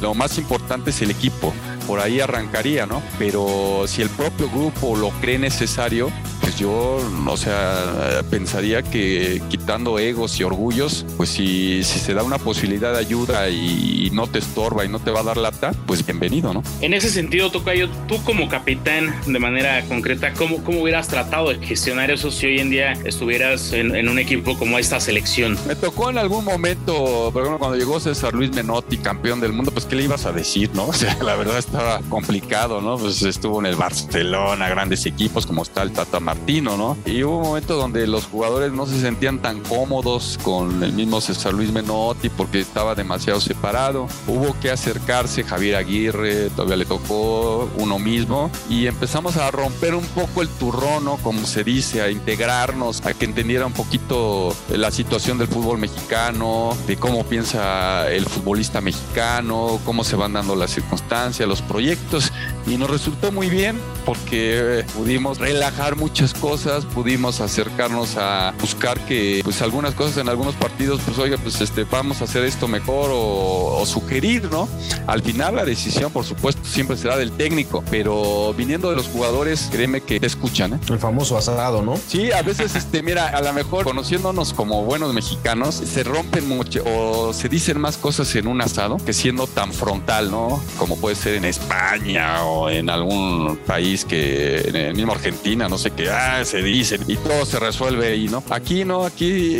Lo más importante es el equipo. Por ahí arrancaría, ¿no? Pero si el propio grupo lo cree necesario, pues yo, o sea, pensaría que quitando egos y orgullos, pues si, si se da una posibilidad de ayuda y, y, no te estorba y no te va a dar lata, pues bienvenido, ¿no? En ese sentido, Tocayo, tú como capitán, de manera concreta, ¿cómo, cómo hubieras tratado de gestionar eso si hoy en día estuvieras en, en un equipo como esta selección? Me tocó en algún momento, por ejemplo, cuando llegó César Luis Menotti, campeón del mundo, pues ¿qué le ibas a decir, no? O sea, la verdad estaba complicado, ¿no? Pues estuvo en el Barcelona, grandes equipos como está el Tata Martino, ¿no? Y hubo un momento donde los jugadores no se sentían tan cómodos con el mismo César Luis Menotti porque estaba demasiado separado. Hubo que acercarse Javier Aguirre, todavía le tocó uno mismo y empezamos a romper un poco el turrón, ¿no? Como se dice, a integrarnos, a que entendiera un poquito la situación del fútbol mexicano, de cómo piensa el futbolista mexicano, cómo se van dando las circunstancias, los proyectos y nos resultó muy bien porque pudimos relajar muchas cosas, pudimos acercarnos a buscar que pues algunas cosas en algunos partidos pues oiga pues este vamos a hacer esto mejor o, o sugerir, ¿no? Al final la decisión por supuesto siempre será del técnico, pero viniendo de los jugadores créeme que te escuchan, ¿eh? El famoso asado, ¿no? Sí, a veces este mira, a lo mejor conociéndonos como buenos mexicanos se rompen mucho o se dicen más cosas en un asado que siendo tan frontal, ¿no? Como puede ser en España o en algún país que en el mismo Argentina, no sé qué, ah, se dicen y todo se resuelve ahí, ¿no? Aquí no, aquí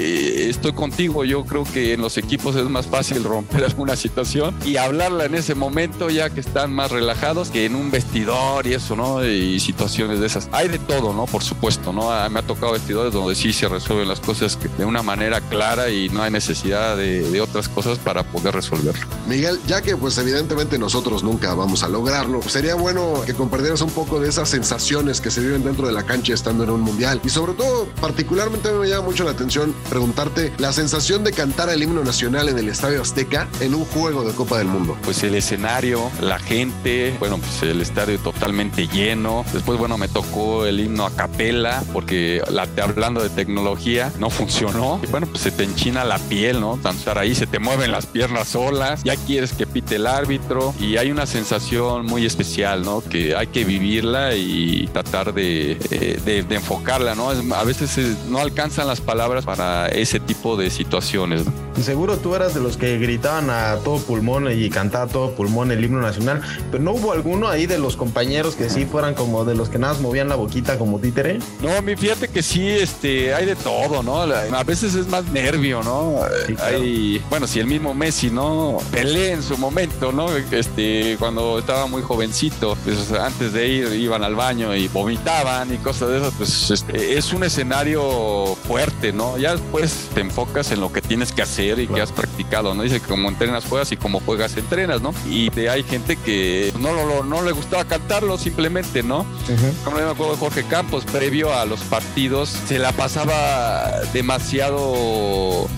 estoy contigo. Yo creo que en los equipos es más fácil romper alguna situación y hablarla en ese momento ya que están más relajados que en un vestidor y eso, ¿no? Y situaciones de esas. Hay de todo, ¿no? Por supuesto, ¿no? Me ha tocado vestidores donde sí se resuelven las cosas de una manera clara y no hay necesidad de, de otras cosas para poder resolverlo. Miguel, ya que pues evidentemente nosotros nunca vamos a lograrlo, sería bueno que compartieras un poco de esas sensaciones que se viven dentro de la cancha estando en un mundial. Y sobre todo, particularmente me llama mucho la atención preguntarte la sensación de cantar el himno nacional en el Estadio Azteca en un juego de Copa del Mundo. Pues el escenario, la gente, bueno, pues el estadio totalmente lleno. Después, bueno, me tocó el himno a capela porque la, hablando de tecnología no funcionó. Y bueno, pues se te enchina la piel, ¿no? Estar ahí, se te mueven las piernas solas, ya quieres que pite el árbitro y hay una sensación muy especial, ¿no? Que hay que vivirla y tratar de, de, de enfocarla, ¿no? A veces no alcanzan las palabras para ese tipo de situaciones. ¿no? Seguro tú eras de los que gritaban a todo pulmón y cantaba a todo pulmón el himno nacional, pero no hubo alguno ahí de los compañeros que sí fueran como de los que nada más movían la boquita como títere. No, mi fíjate que sí, este, hay de todo, ¿no? A veces es más nervio, ¿no? Hay, bueno, si el mismo Messi, ¿no? Pelé en su momento, ¿no? Este, cuando estaba muy jovencito, pues antes de ir iban al baño y vomitaban y cosas de esas, pues este, es un escenario fuerte, ¿no? Ya después te enfocas en lo que tienes que hacer y que has practicado, ¿no? Dice que como entrenas juegas y como juegas entrenas, ¿no? Y hay gente que no, lo, no le gustaba cantarlo simplemente, ¿no? Como me acuerdo de Jorge Campos, previo a los partidos, se la pasaba demasiado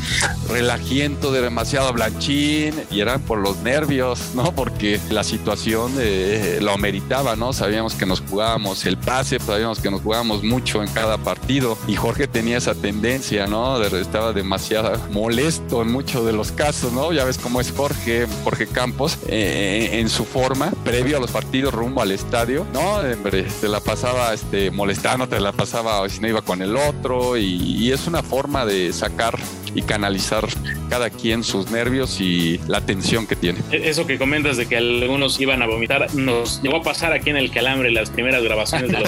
relajiento, de demasiado blanchín y eran por los nervios, ¿no? Porque la situación eh, lo ameritaba, ¿no? Sabíamos que nos jugábamos el pase, sabíamos que nos jugábamos mucho en cada partido y Jorge tenía esa tendencia, ¿no? De, estaba demasiado molesto en muchos de los casos, ¿no? Ya ves cómo es Jorge, Jorge Campos, eh, en su forma, previo a los partidos rumbo al estadio, ¿no? Te la pasaba este, molestando, te la pasaba si no iba con el otro y es una forma de sacar y canalizar cada quien sus nervios y la tensión que tiene. E-, eso que comentas de que algunos iban a vomitar, nos llegó a pasar aquí en el Calambre las primeras grabaciones de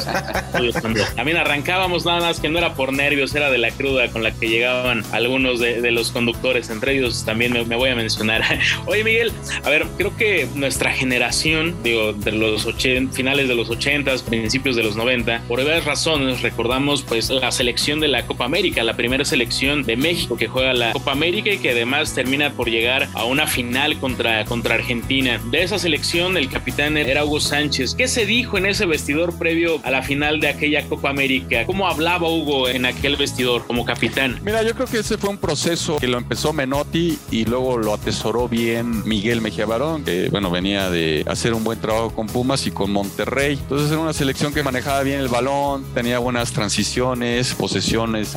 los también arrancábamos nada más que no era por nervios, era de la cruda con la que llegaban algunos de, los conductores, entre ellos también me, voy a mencionar. Oye Miguel, a ver, creo que nuestra generación, digo, de los 80, finales de los 80, principios de los 90, por varias razones recordamos pues la selección de la Copa América, la primera selección de México que juega la Copa América y que además termina por llegar a una final contra, contra Argentina. De esa selección, el capitán era Hugo Sánchez. ¿Qué se dijo en ese vestidor previo a la final de aquella Copa América? ¿Cómo hablaba Hugo en aquel vestidor como capitán? Mira, yo creo que ese fue un proceso que lo empezó Menotti y luego lo atesoró bien Miguel Mejía Barón, que bueno, venía de hacer un buen trabajo con Pumas y con Monterrey. Entonces era una selección que manejaba bien el balón, tenía buenas transiciones, posesiones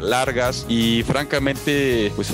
largas y francamente pues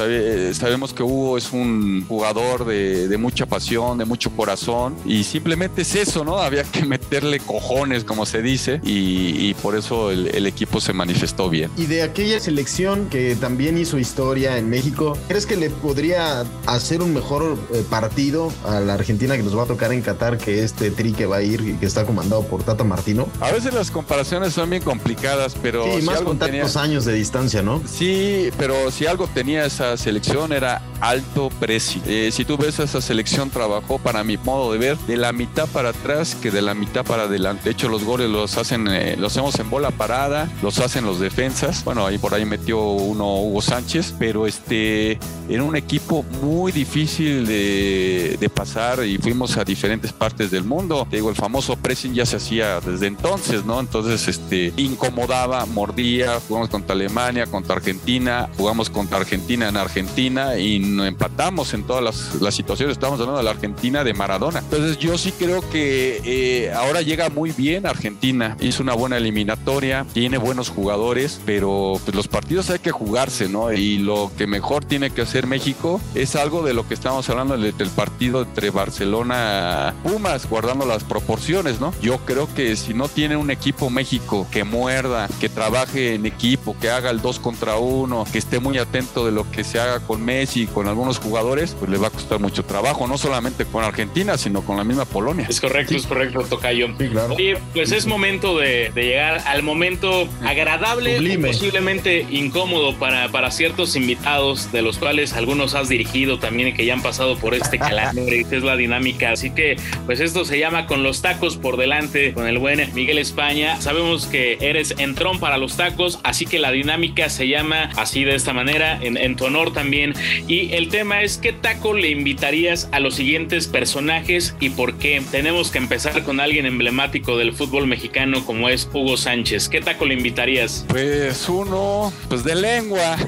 sabemos que Hugo es un jugador de, mucha pasión, de mucho corazón y simplemente es eso, ¿no? Había que meterle cojones, como se dice, y, por eso el, equipo se manifestó bien. Y de aquella selección que también hizo historia en México, ¿crees que le podría hacer un mejor eh, partido a la Argentina que nos va a tocar en Qatar que este tri que va a ir y que está comandado por Tata Martino? A veces las comparaciones son bien complicadas, pero... Sí, más con tantos años de distancia, ¿no? Sí, pero si algo tenía esa selección era alto precio. Eh, si tú ves esa selección trabajó para mi modo de ver de la mitad para atrás que de la mitad para adelante. De hecho los goles los hacen, eh, los hacemos en bola parada, los hacen los defensas. Bueno, ahí por ahí metió uno Hugo Sánchez, pero este era un equipo muy difícil de, de pasar y fuimos a diferentes partes del mundo. Te digo, el famoso pressing ya se hacía desde entonces, ¿no? Entonces, este, incomodaba, mordía, jugamos contra Alemania, contra Argentina, jugamos contra Argentina en Argentina y empatamos en todas las, situaciones. Estamos hablando de la Argentina de Maradona. Entonces yo sí creo que eh, ahora llega muy bien Argentina. Hizo una buena eliminatoria, tiene buenos jugadores, pero pues, los partidos hay que jugarse, ¿no? Y lo que mejor tiene que hacer México es algo de lo que estamos hablando del, partido entre Barcelona Pumas, guardando las proporciones, ¿no? Yo creo que si no tiene un equipo México que muerda, que trabaje en equipo, que haga el 2 contra 1, que esté muy atento de lo que se haga con Messi, con algunos jugadores, pues le va a costar mucho trabajo, no solamente con Argentina, sino con la misma Polonia. Es correcto, es correcto, Tocayo. Sí, claro. pues es momento de, llegar al momento agradable, posiblemente incómodo para, para ciertos invitados, de los cuales algunos has dirigido también y que ya han pasado por este calambre, que es la dinámica. Así que, pues esto se llama con los tacos por delante, con el buen Miguel España. Sabemos que eres entrón para los tacos, así que la dinámica se llama así de esta manera, en, en tu honor también. Y el tema es qué taco le invitarías a los siguientes personajes y por qué. Tenemos que empezar con alguien emblemático del fútbol mexicano como es Hugo Sánchez. ¿Qué taco le invitarías? Pues uno, pues de lengua.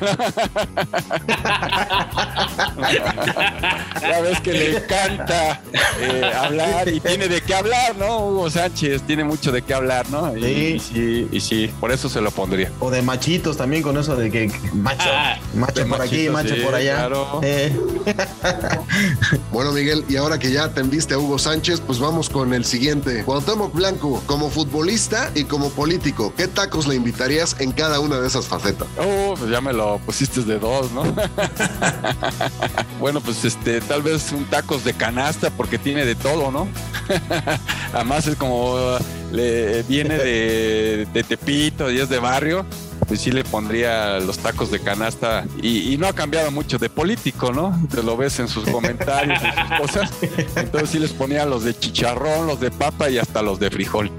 ya ves que le encanta eh, hablar y tiene de qué hablar, ¿no? Hugo Sánchez tiene mucho de qué hablar, ¿no? Sí. sí, y sí, por eso se lo pondría. O de machitos también con eso de que macho. Ah, Mache por aquí, mache sí, por allá. claro. Eh, Bueno, Miguel, y ahora que ya atendiste a Hugo Sánchez, pues vamos con el siguiente. Cuauhtémoc Blanco, como futbolista y como político, ¿qué tacos le invitarías en cada una de esas facetas? Oh, pues ya me lo pusiste de dos, ¿no? bueno, pues este, tal vez un tacos de canasta porque tiene de todo, ¿no? Además es como le viene de, de Tepito y es de barrio. Pues sí le pondría los tacos de canasta y, y no ha cambiado mucho de político, ¿no? Te lo ves en sus comentarios, en sus cosas. Entonces sí les ponía los de chicharrón, los de papa y hasta los de frijol.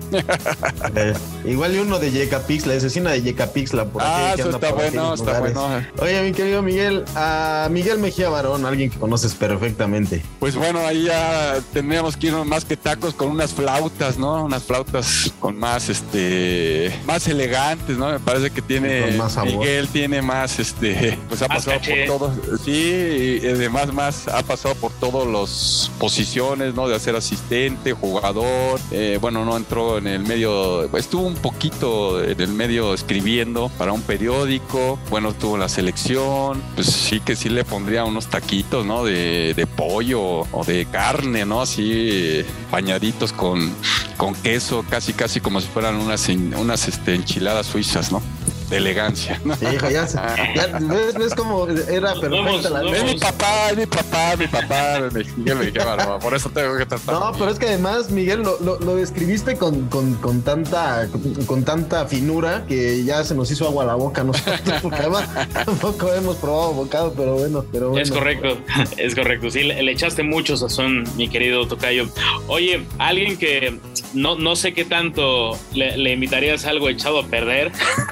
eh, igual y uno de Yecapix, la asesina de Yecapixla. Por aquí, Ah, que eso está bueno, está lugares. bueno. Oye, mi querido Miguel, a Miguel Mejía Barón, alguien que conoces perfectamente. Pues bueno, ahí ya tendríamos que irnos más que tacos con unas flautas, ¿no? Unas flautas con más, este, más elegantes, ¿no? Me parece que tiene, Con más sabor. Miguel tiene más, este, pues ha Más pasado caché. por todos, sí, y además más ha pasado por todas las posiciones, ¿no? De hacer asistente, jugador, eh, bueno, no entró en el medio, estuvo un poquito en el medio escribiendo para un periódico, bueno, estuvo en la selección, pues sí que sí le pondría unos taquitos, ¿no? De, de pollo o de carne, ¿no? Así eh, bañaditos con, con queso, casi casi como si fueran unas, unas este, enchiladas suizas, ¿no? De elegancia, ¿no? Sí, hijo, ya, ya ves, ves cómo era perfecta la Es mi papá, es mi papá, mi papá, me Miguel me Barba, por eso tengo que tratar. No, pero es que además, Miguel, lo, lo, lo describiste con, con, con tanta con, con tanta finura que ya se nos hizo agua a la boca. Nosotros, porque además tampoco hemos probado bocado, pero bueno, pero bueno. Es correcto, es correcto. Sí, le, le echaste mucho sazón, mi querido Tocayo. Oye, alguien que no, no sé qué tanto le, le invitarías a algo echado a perder,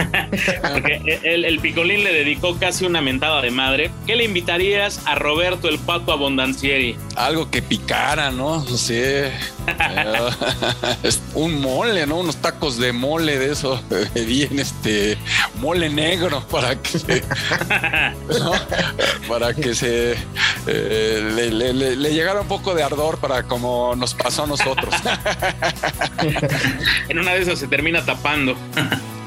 porque el, el picolín le dedicó casi una mentada de madre. ¿Qué le invitarías a Roberto el Pato Abondancieri? algo que picara, ¿no? Sé. Eh, un mole, ¿no? Unos tacos de mole de eso, bien este mole negro para que ¿no? para que se eh, le, le- le- le llegara un poco de ardor para como nos pasó a nosotros. En una de esas se termina tapando.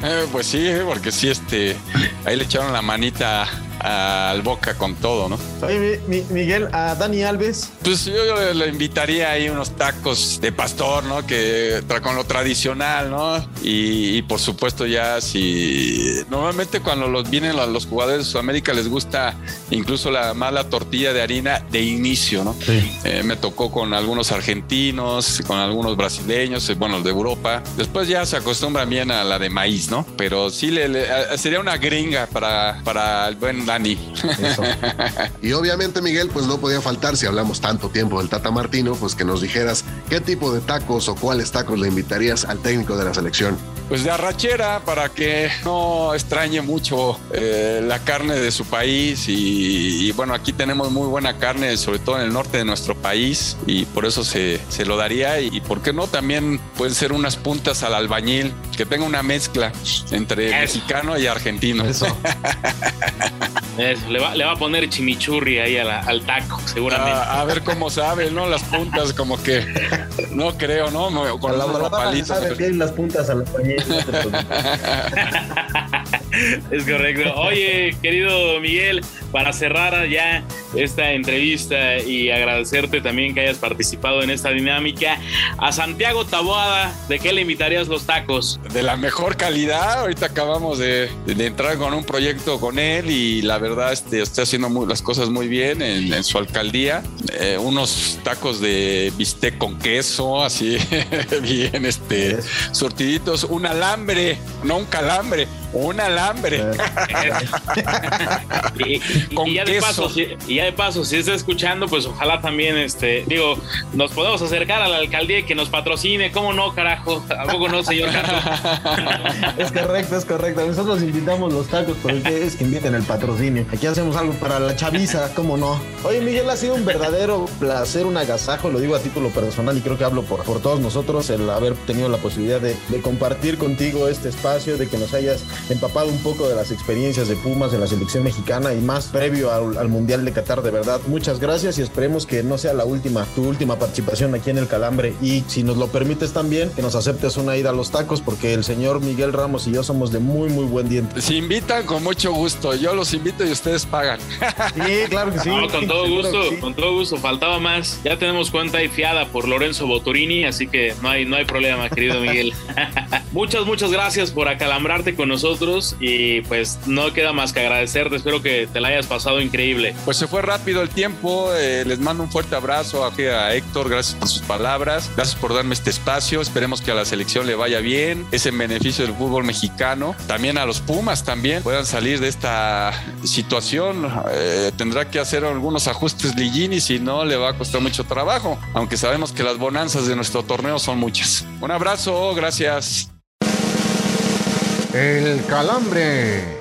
Eh, pues sí, porque sí, este, ahí le echaron la manita al boca con todo, ¿no? Oye, mi- mi- Miguel, a Dani Alves. Pues yo, yo le invitaría ahí unos tacos de pastor, ¿no? Que con lo tradicional, ¿no? Y, y por supuesto ya si normalmente cuando los vienen los, los jugadores de Sudamérica les gusta incluso la mala tortilla de harina de inicio, ¿no? Eh, me tocó con algunos argentinos, con algunos brasileños, eh, bueno, de Europa. Después ya se acostumbran bien a la de maíz, ¿no? Pero sí le, sería una gringa para, para el buen Dani. Eso. Y obviamente, Miguel, pues no podía faltar, si hablamos tanto tiempo del Tata Martino, pues que nos dijeras qué tipo de tacos o cuáles tacos le invitarías al técnico de la selección. Pues de arrachera para que no extrañe mucho eh, la carne de su país y, y bueno, aquí tenemos muy buena carne, sobre todo en el norte de nuestro país y por eso se, se lo daría y, por qué no también pueden ser unas puntas al albañil, que tenga una mezcla entre Eso. mexicano y argentino. Eso. Eso, le, va, le va a poner chimichurri ahí a la- al taco, seguramente. A, a ver cómo sabe, ¿no? Las puntas como que no creo, ¿no? Con la balada nopalitos. sabe bien las puntas a la pañera, no te preocupes. Es correcto. Oye, querido Miguel, para cerrar ya esta entrevista y agradecerte también que hayas participado en esta dinámica, a Santiago Taboada, ¿de qué le invitarías los tacos? de la mejor calidad. Ahorita acabamos de, de entrar con un proyecto con él y la verdad este, está haciendo muy- las cosas muy bien en, en su alcaldía. Eh, unos tacos de bistec con queso, así bien este, surtiditos. Un alambre, no un calambre, un alambre. Y, y- Con y ya de queso. paso, si, y ya de paso, si está escuchando, pues ojalá también, este, digo, nos podemos acercar a la alcaldía y que nos patrocine. ¿Cómo no, carajo? ¿A poco no, señor? Es correcto, es correcto. Nosotros invitamos los tacos, pero ustedes que inviten el patrocinio. Aquí hacemos algo para la chaviza, ¿cómo no? Oye, Miguel, ha sido un verdadero placer, un agasajo, lo digo a título personal y creo que hablo por, por todos nosotros, el haber tenido la posibilidad de, de compartir contigo este espacio, de que nos hayas empapado un poco de las experiencias de Pumas en la selección mexicana y más previo al, al Mundial de Qatar, de verdad. Muchas gracias y esperemos que no sea la última, tu última participación aquí en el Calambre y si nos lo permites también, que nos aceptes una ida a los tacos porque el señor Miguel Ramos y yo somos de muy, muy buen diente. Si invitan, con mucho gusto. Yo los invito y ustedes pagan. Sí, claro que sí. No, con todo gusto, sí. con todo gusto. Faltaba más. Ya tenemos cuenta y fiada por Lorenzo Boturini, así que no hay, no hay problema, querido Miguel. muchas, muchas gracias por acalambrarte con nosotros y pues no queda más que agradecerte. Espero que te la hayas pasado increíble. Pues se fue rápido el tiempo. eh, les mando un fuerte abrazo aquí a Héctor. Gracias por sus palabras. Gracias por darme este espacio. Esperemos que a la selección le vaya bien. Es en beneficio del fútbol mexicano. También a los Pumas también puedan salir de esta situación. Eh, tendrá que hacer algunos ajustes Ligini, si no le va a costar mucho trabajo. Aunque sabemos que las bonanzas de nuestro torneo son muchas. Un abrazo. Gracias. El calambre.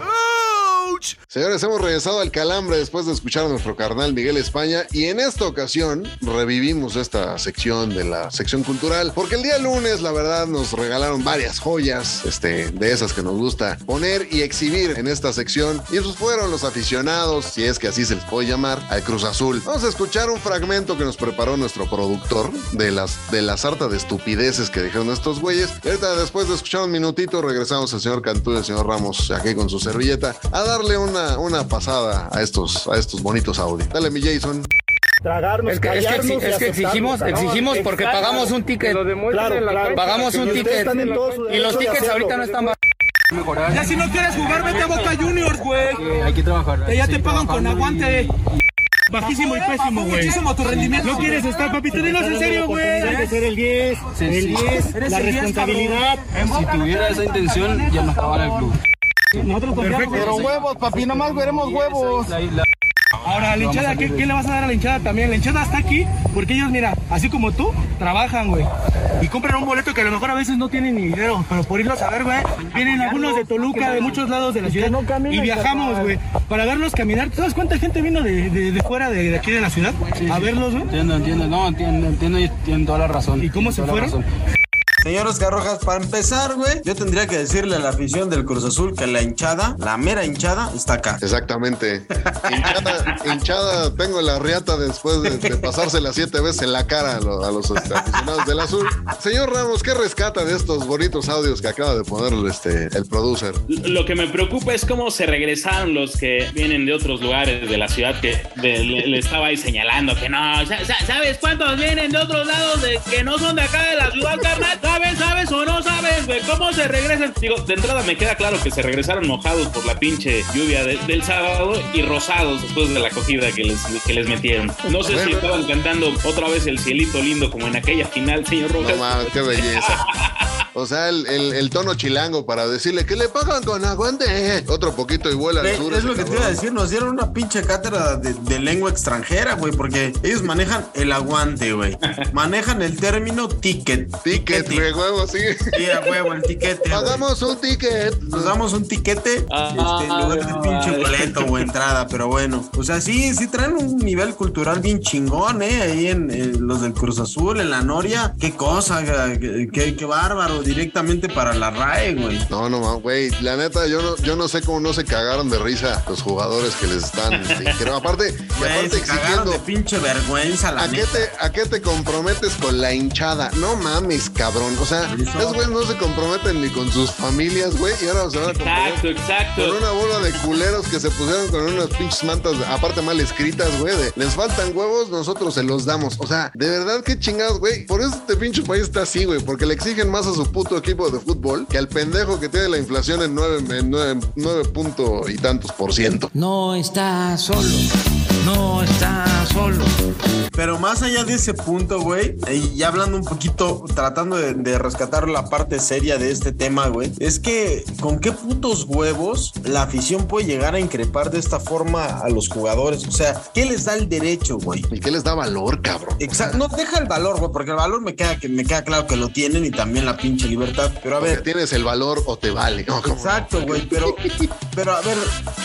Señores, hemos regresado al calambre después de escuchar a nuestro carnal Miguel España y en esta ocasión revivimos esta sección de la sección cultural porque el día lunes la verdad nos regalaron varias joyas este, de esas que nos gusta poner y exhibir en esta sección y esos fueron los aficionados, si es que así se les puede llamar, al Cruz Azul. Vamos a escuchar un fragmento que nos preparó nuestro productor de las de la sarta de estupideces que dijeron estos güeyes. Ahorita después de escuchar un minutito regresamos al señor Cantú y al señor Ramos aquí con su servilleta a darle una, una pasada a estos, a estos bonitos audios. Dale mi Jason. tragarnos, Es que, es que, callarnos exi- y es que aceptarnos. exigimos, exigimos porque exacto. pagamos un ticket. Claro, claro. Pagamos un ticket. están en todo su Y los tickets ahorita no están baratos. Ya si no quieres jugar, vete a Boca Juniors, güey. Hay que trabajar. Que ya te pagan con aguante. Bajísimo y pésimo, güey. Muchísimo tu rendimiento. No quieres estar, papi. Te en serio, güey. Tiene que ser el 10, el 10, Eres la el 10, responsabilidad. Si tuviera esa intención, ya no en el club. Nosotros confiamos. Pero huevos, papi, nomás veremos huevos. Ahora, la hinchada, ¿qué, qué le vas a dar a la hinchada también? La hinchada está aquí porque ellos, mira, así como tú, trabajan, güey. Y compran un boleto que a lo mejor a veces no tienen ni dinero, pero por irlos a ver, güey, vienen algunos de Toluca, de muchos lados de la ciudad. Y viajamos, güey, para verlos caminar. ¿Tú sabes cuánta gente vino de, de, de fuera de, de aquí de la ciudad a verlos, güey? Entiendo, entiendo, no, entiendo, entiendo y tienen toda la razón. ¿Y cómo se fueron? Señor Oscar Rojas, para empezar, güey, yo tendría que decirle a la afición del Cruz Azul que la hinchada, la mera hinchada, está acá. Exactamente. Hinchada, hinchada, tengo la riata después de, de pasársela siete veces en la cara a, lo- a los aficionados del azul. Señor Ramos, ¿qué rescata de estos bonitos audios que acaba de poner este, el producer? Lo que me preocupa es cómo se regresaron los que vienen de otros lugares de la ciudad que de- le, le estaba ahí señalando que no. sa- sa- ¿Sabes cuántos vienen de otros lados de, que no son de acá de la ciudad, carnal? ¿Sabes, sabes o no sabes, güey? ¿Cómo se regresan? Digo, de entrada me queda claro que se regresaron mojados por la pinche lluvia de- del sábado y rosados después de la acogida que les, que les metieron. No sé si estaban cantando otra vez el cielito lindo como en aquella final, señor No Rojas. mames, qué belleza. O sea, el, el- el tono chilango para decirle que le pagan con aguante. Otro poquito y vuela al sur. es ese lo que te iba a decir, nos dieron una pinche cátedra de, de lengua extranjera, güey, porque ellos manejan el aguante, güey. Manejan el término ticket. Ticket, güey, huevo, sí. Sí, a huevo, el tiquete. Pagamos un ticket. Nos damos un tiquete Ah, este, en lugar de pinche boleto o entrada, pero bueno. O sea, sí, sí traen un nivel cultural bien chingón, ¿eh? Ahí en, en los del Cruz Azul, en la Noria. Qué cosa, qué, qué- qué bárbaro, directamente para la RAE, güey. No, no, mames, güey. La neta, yo no, yo no sé cómo no se cagaron de risa los jugadores que les están. creo, aparte, Güey, aparte se cagaron exigiendo. de pinche vergüenza, la ¿A qué, neta. te, ¿A qué te comprometes con la hinchada? No mames, cabrón. O sea, esos güeyes no se comprometen ni con sus familias, güey. Y ahora se van a comprometer Exacto, exacto. con una bola de culeros que se pusieron con unas pinches mantas, aparte mal escritas, güey. de, les faltan huevos, nosotros se los damos. O sea, de verdad, qué chingados, güey. Por eso este pinche país está así, güey. Porque le exigen más a su puto equipo de fútbol que al pendejo que tiene la inflación en nueve, en y tantos por ciento. No está solo, no está solo. Pero más allá de ese punto, güey, y ya hablando un poquito, tratando de, de rescatar la parte seria de este tema, güey, es que con qué putos huevos la afición puede llegar a increpar de esta forma a los jugadores. O sea, ¿qué les da el derecho, güey? ¿Y qué les da valor, cabrón? Exacto. No, deja el valor, güey, porque el valor me queda, que, me queda claro que lo tienen y también la pinche libertad. Pero a Porque ver, tienes el valor o te vale. No. Exacto, güey, pero, pero a ver,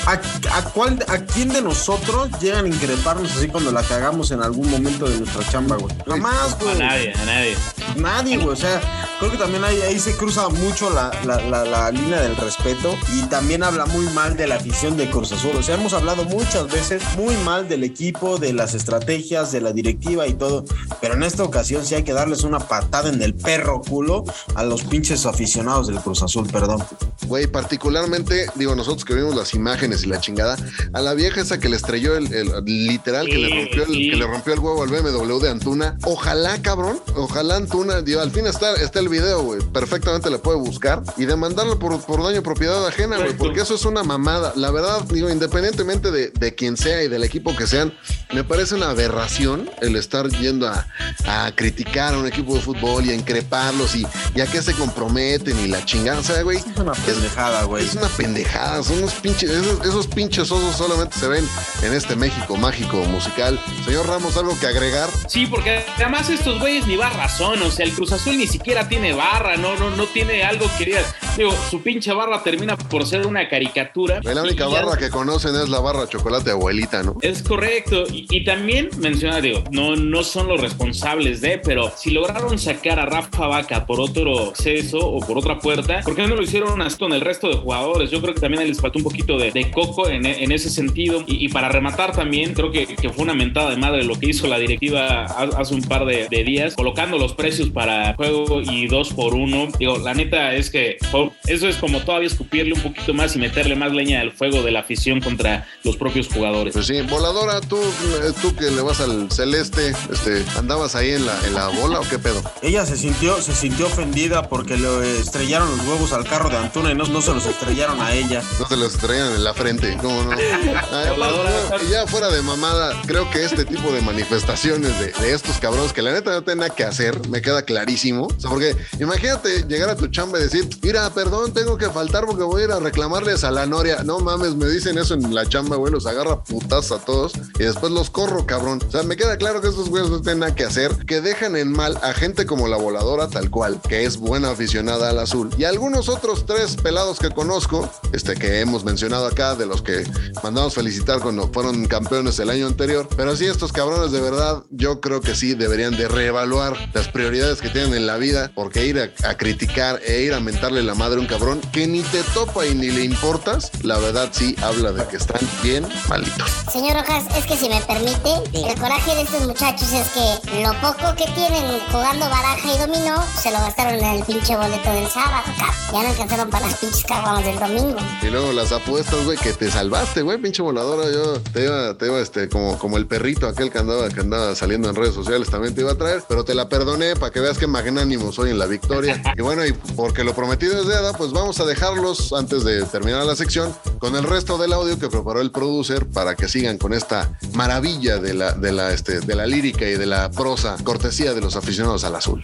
¿a, a cuál, ¿a quién de nosotros llegan a increparnos así cuando la cagamos en algún momento de nuestra chamba, güey? Jamás, A güey. nadie, a nadie. Nadie, güey. O sea, Creo que también ahí, ahí se cruza mucho la, la- la- la línea del respeto y también habla muy mal de la afición de Cruz Azul. O sea, hemos hablado muchas veces muy mal del equipo, de las estrategias, de la directiva y todo. Pero en esta ocasión sí hay que darles una patada en el perro culo a los pinches aficionados del Cruz Azul, perdón. Güey, particularmente, digo, nosotros que vimos las imágenes y la chingada, a la vieja esa que le estrelló el, el- literal, que, le rompió el, sí. que le rompió el huevo al BMW de Antuna. Ojalá, cabrón, ojalá Antuna, digo, al fin está, está el video, güey, perfectamente le puede buscar y demandarlo por, por daño a propiedad ajena, güey, porque eso es una mamada. La verdad, digo, independientemente de, de quien sea y del equipo que sean, me parece una aberración el estar yendo a, a criticar a un equipo de fútbol y a increparlos y, y a qué se comprometen y la chingada, o sea, güey. Es una pendejada, güey. Es una pendejada, son unos pinches, esos, esos pinches osos solamente se ven en este México mágico musical. Señor Ramos, ¿algo que agregar? Sí, porque además estos güeyes ni va razón, o sea, el Cruz Azul ni siquiera tiene barra, no, no, no tiene algo que digas. Digo, su pinche barra termina por ser una caricatura. La única barra que conocen es la barra chocolate abuelita, ¿no? Es correcto. Y, y también menciona, digo, no, no son los responsables de, pero si lograron sacar a Rafa Vaca por otro acceso o por otra puerta, ¿por qué no lo hicieron así con el resto de jugadores? Yo creo que también les faltó un poquito de, de coco en, en ese sentido. Y, y para rematar también, creo que, que fue una mentada de madre lo que hizo la directiva ha- hace un par de, de días, colocando los precios para juego y dos por uno. Digo, la neta es que oh, eso es como todavía escupirle un poquito más y meterle más leña al fuego de la afición contra los propios jugadores. Pues sí, voladora, tú, eh, tú que le vas al celeste, este, ¿andabas ahí en la, en la bola o qué pedo? Ella se sintió, se sintió ofendida porque le estrellaron los huevos al carro de Antuna y no, no se los estrellaron a ella. No se los traían en la frente, ¿cómo no? Ay, no, ya fuera de mamada, creo que este tipo de manifestaciones de, de estos cabrones que la neta no tienen nada que hacer, me queda clarísimo. Porque imagínate llegar a tu chamba y decir, mira, perdón, tengo que faltar porque voy a ir a reclamarles a la noria. No mames, me dicen eso en la chamba, güey, los agarra putas a todos y después los corro, cabrón. O sea, me queda claro que estos güeyes no tienen nada que hacer, que dejan en mal a gente como la voladora, tal cual, que es buena aficionada al azul. Y algunos otros tres pelados que conozco, este que hemos mencionado acá, de los que mandamos felicitar cuando fueron campeones el año anterior. Pero sí, estos cabrones de verdad, yo creo que sí deberían de reevaluar las prioridades que tienen en la vida, porque ir a, a criticar e ir a mentarle la madre a un cabrón que ni te topa y ni le importas, la verdad sí habla de que están bien malitos. Señor Rojas, es que si me permite, el coraje de estos muchachos es que lo poco que tienen jugando baraja y dominó, se lo gastaron en el pinche boleto del sábado, cabrón. Ya no alcanzaron para las pinches caguamas del domingo. Y luego las apuestas, güey, que te salvaste, güey, pinche voladora. Yo te iba, te iba, este, como, como el perrito aquel que andaba, que andaba saliendo en redes sociales, también te iba a traer, pero te la perdoné para que veas que magnánimo soy en la victoria. Y bueno, y porque lo prometido es deuda, pues vamos a dejarlos antes de terminar la sección con el resto del audio que preparó el producer para que sigan con esta maravilla de la, de la, este, de la lírica y de la prosa, cortesía de los aficionados al azul.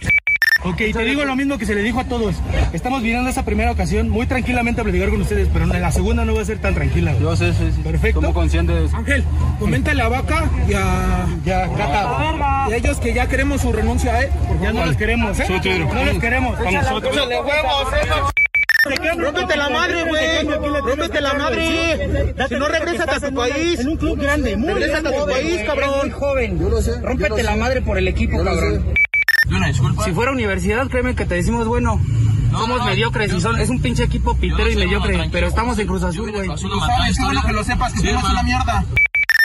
Ok, te digo lo mismo que se le dijo a todos. Estamos viviendo esa primera ocasión muy tranquilamente a platicar con ustedes, pero en la segunda no va a ser tan tranquila. Yo sé, sí, sí. Perfecto. Somos conscientes de eso. Ángel, coméntale a Vaca y a, ya, Cata. Y a ellos que ya queremos su renuncia, ¿eh? Porque ya no los queremos, ¿eh? No los queremos. Con nosotros. Échale huevos, ¿eh? Rómpete la madre, güey. Rómpete la madre. Si no regresas a tu país. En un club grande, muy Regresas a tu país, cabrón. joven. Yo lo sé. Rómpete la madre por el equipo, cabrón. Una disculpa. Si fuera universidad, créeme que te decimos, bueno, somos mediocres y son, es un pinche equipo pitero y mediocre, pero estamos en Cruz Azul, güey. Sabes, qué bueno que lo sepas, que somos una mierda.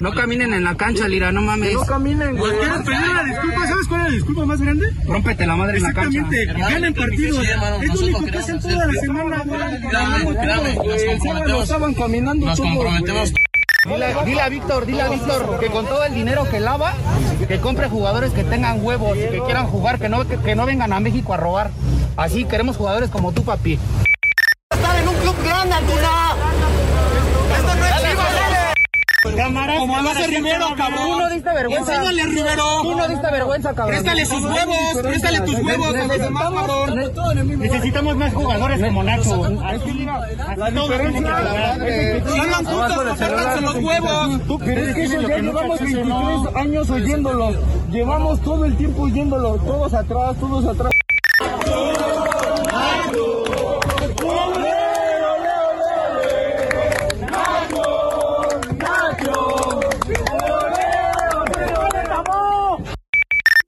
No caminen en la cancha, Lira, no mames. No caminen, güey. ¿Quieres pedir una disculpa? ¿Sabes cuál es la disculpa más grande? Rómpete la madre en la cancha. Exactamente, ganen partidos. Es lo único que hacen toda la semana, güey. Nos comprometemos. Dile, dile a Víctor, dile a Víctor que con todo el dinero que lava, que compre jugadores que tengan huevos, que quieran jugar, que no, que, no vengan a México a robar. Así queremos jugadores como tú, papi. En un club grande, no es Chivas. Cámara, Como lo hace Rivero, cabrón. Tú no diste vergüenza. Enséñale a Rivero. Tú no diste vergüenza, cabrón. Préstale sus huevos, préstale tus huevos a los demás, cabrón. Necesitamos más jugadores como Nacho. La diferencia Salgan juntos, sálganse los huevos. Pero es que eso ya llevamos 23 años oyéndolo. Llevamos todo el tiempo oyéndolo. Todos atrás, todos atrás.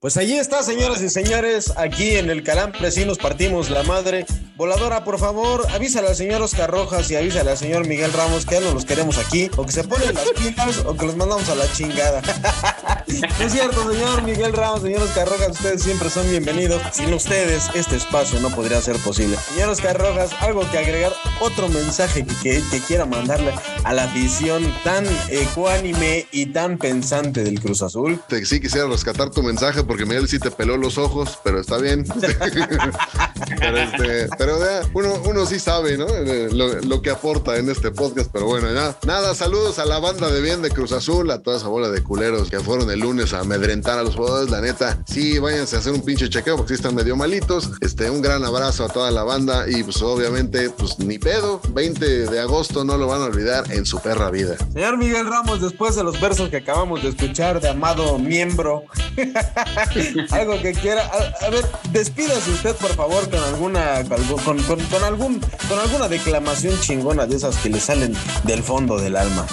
Pues allí está, señoras y señores, aquí en el Calambre sí nos partimos la madre. Voladora, por favor, avísale al señor Oscar Rojas y avísale al señor Miguel Ramos que ya no los queremos aquí, o que se ponen las pilas o que los mandamos a la chingada. Es cierto, señor Miguel Ramos, señor Oscar Rojas, ustedes siempre son bienvenidos. Sin ustedes, este espacio no podría ser posible. Señor Oscar Rojas, algo que agregar, otro mensaje que, que- que quiera mandarle a la afición tan ecuánime y tan pensante del Cruz Azul. Te- sí quisiera rescatar tu mensaje porque Miguel sí te peló los ojos, pero está bien. pero este, pero uno, uno sí sabe, ¿no? Eh, Lo, lo que aporta en este podcast, pero bueno, ya. Nada, saludos a la banda de bien de Cruz Azul, a toda esa bola de culeros que fueron el lunes a amedrentar a los jugadores, la neta. Sí, váyanse a hacer un pinche chequeo porque sí están medio malitos. Este, un gran abrazo a toda la banda y pues obviamente, pues ni pedo, 20 de agosto no lo van a olvidar en su perra vida. Señor Miguel Ramos, después de los versos que acabamos de escuchar de amado miembro, algo que quiera, a, a ver, despídase usted por favor con alguna, con algún, con alguna declamación chingona de esas que le salen del fondo del alma.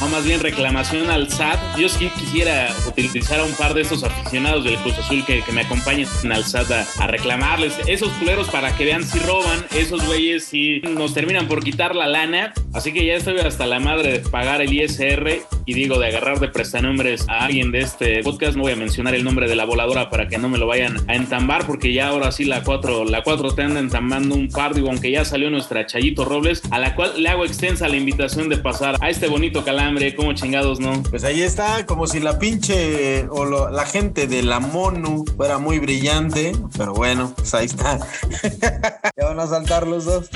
No, más bien reclamación al SAT. Yo sí quisiera utilizar a un par de esos aficionados del Cruz Azul que, me acompañen al SAT a, reclamarles. Esos culeros para que vean si roban, esos güeyes si nos terminan por quitar la lana. Así que ya estoy hasta la madre de pagar el ISR y digo de agarrar de prestanombres a alguien de este podcast. No voy a mencionar el nombre de la voladora para que no me lo vayan a entambar porque ya ahora sí la 4, la 4 te anda entambando un par, digo, aunque ya salió nuestra Chayito Robles, a la cual le hago extensa la invitación de pasar a este bonito calambre, como chingados, ¿no? Pues ahí está, como si la pinche o lo- la gente de la MONU fuera muy brillante, pero bueno, pues ahí está. ya van a saltar los dos.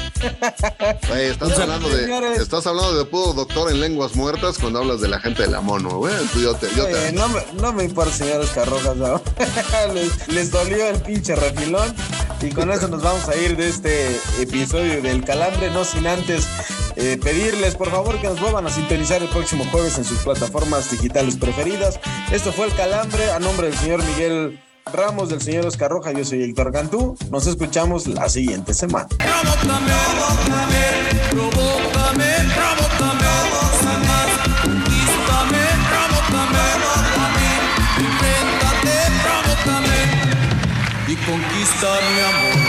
Estás, hablando de, estás hablando de puro doctor en lenguas muertas cuando hablas de la gente de la mono, güey. Tú, Yo te, yo te- Eh, no, me, no me importa, señores Carrojas. ¿no? les, les dolió el pinche refilón. Y con eso nos vamos a ir de este episodio del Calambre. No sin antes eh, pedirles, por favor, que nos vuelvan a sintonizar el próximo jueves en sus plataformas digitales preferidas. Esto fue el Calambre a nombre del señor Miguel Ramos, del señor Oscar Roja. Yo soy Héctor Cantú. Nos escuchamos la siguiente semana. Provócame, provócame, provócame y conquista mi amor.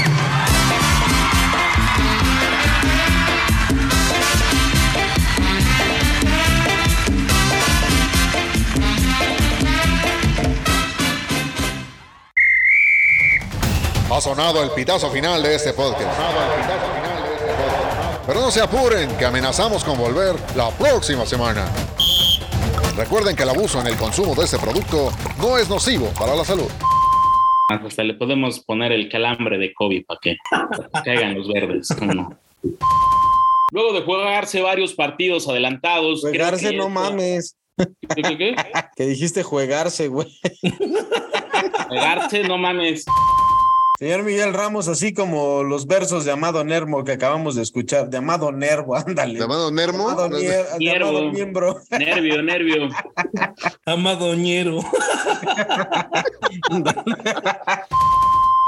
Ha sonado el pitazo final de este podcast. Pero no se apuren, que amenazamos con volver la próxima semana. Recuerden que el abuso en el consumo de este producto no es nocivo para la salud. Hasta le podemos poner el calambre de Kobe para que caigan los verdes. Luego de jugarse varios partidos adelantados. Juegarse, que no esto- mames. ¿Qué, qué, qué? Que dijiste juegarse, güey. Jugarse, no mames. Señor Miguel Ramos, así como los versos de Amado Nervo que acabamos de escuchar, de Amado Nervo, ándale. ¿De Amado Nermo? Amado Nier- de. Amado Miembro. Nervio, nervio. Amadoñero.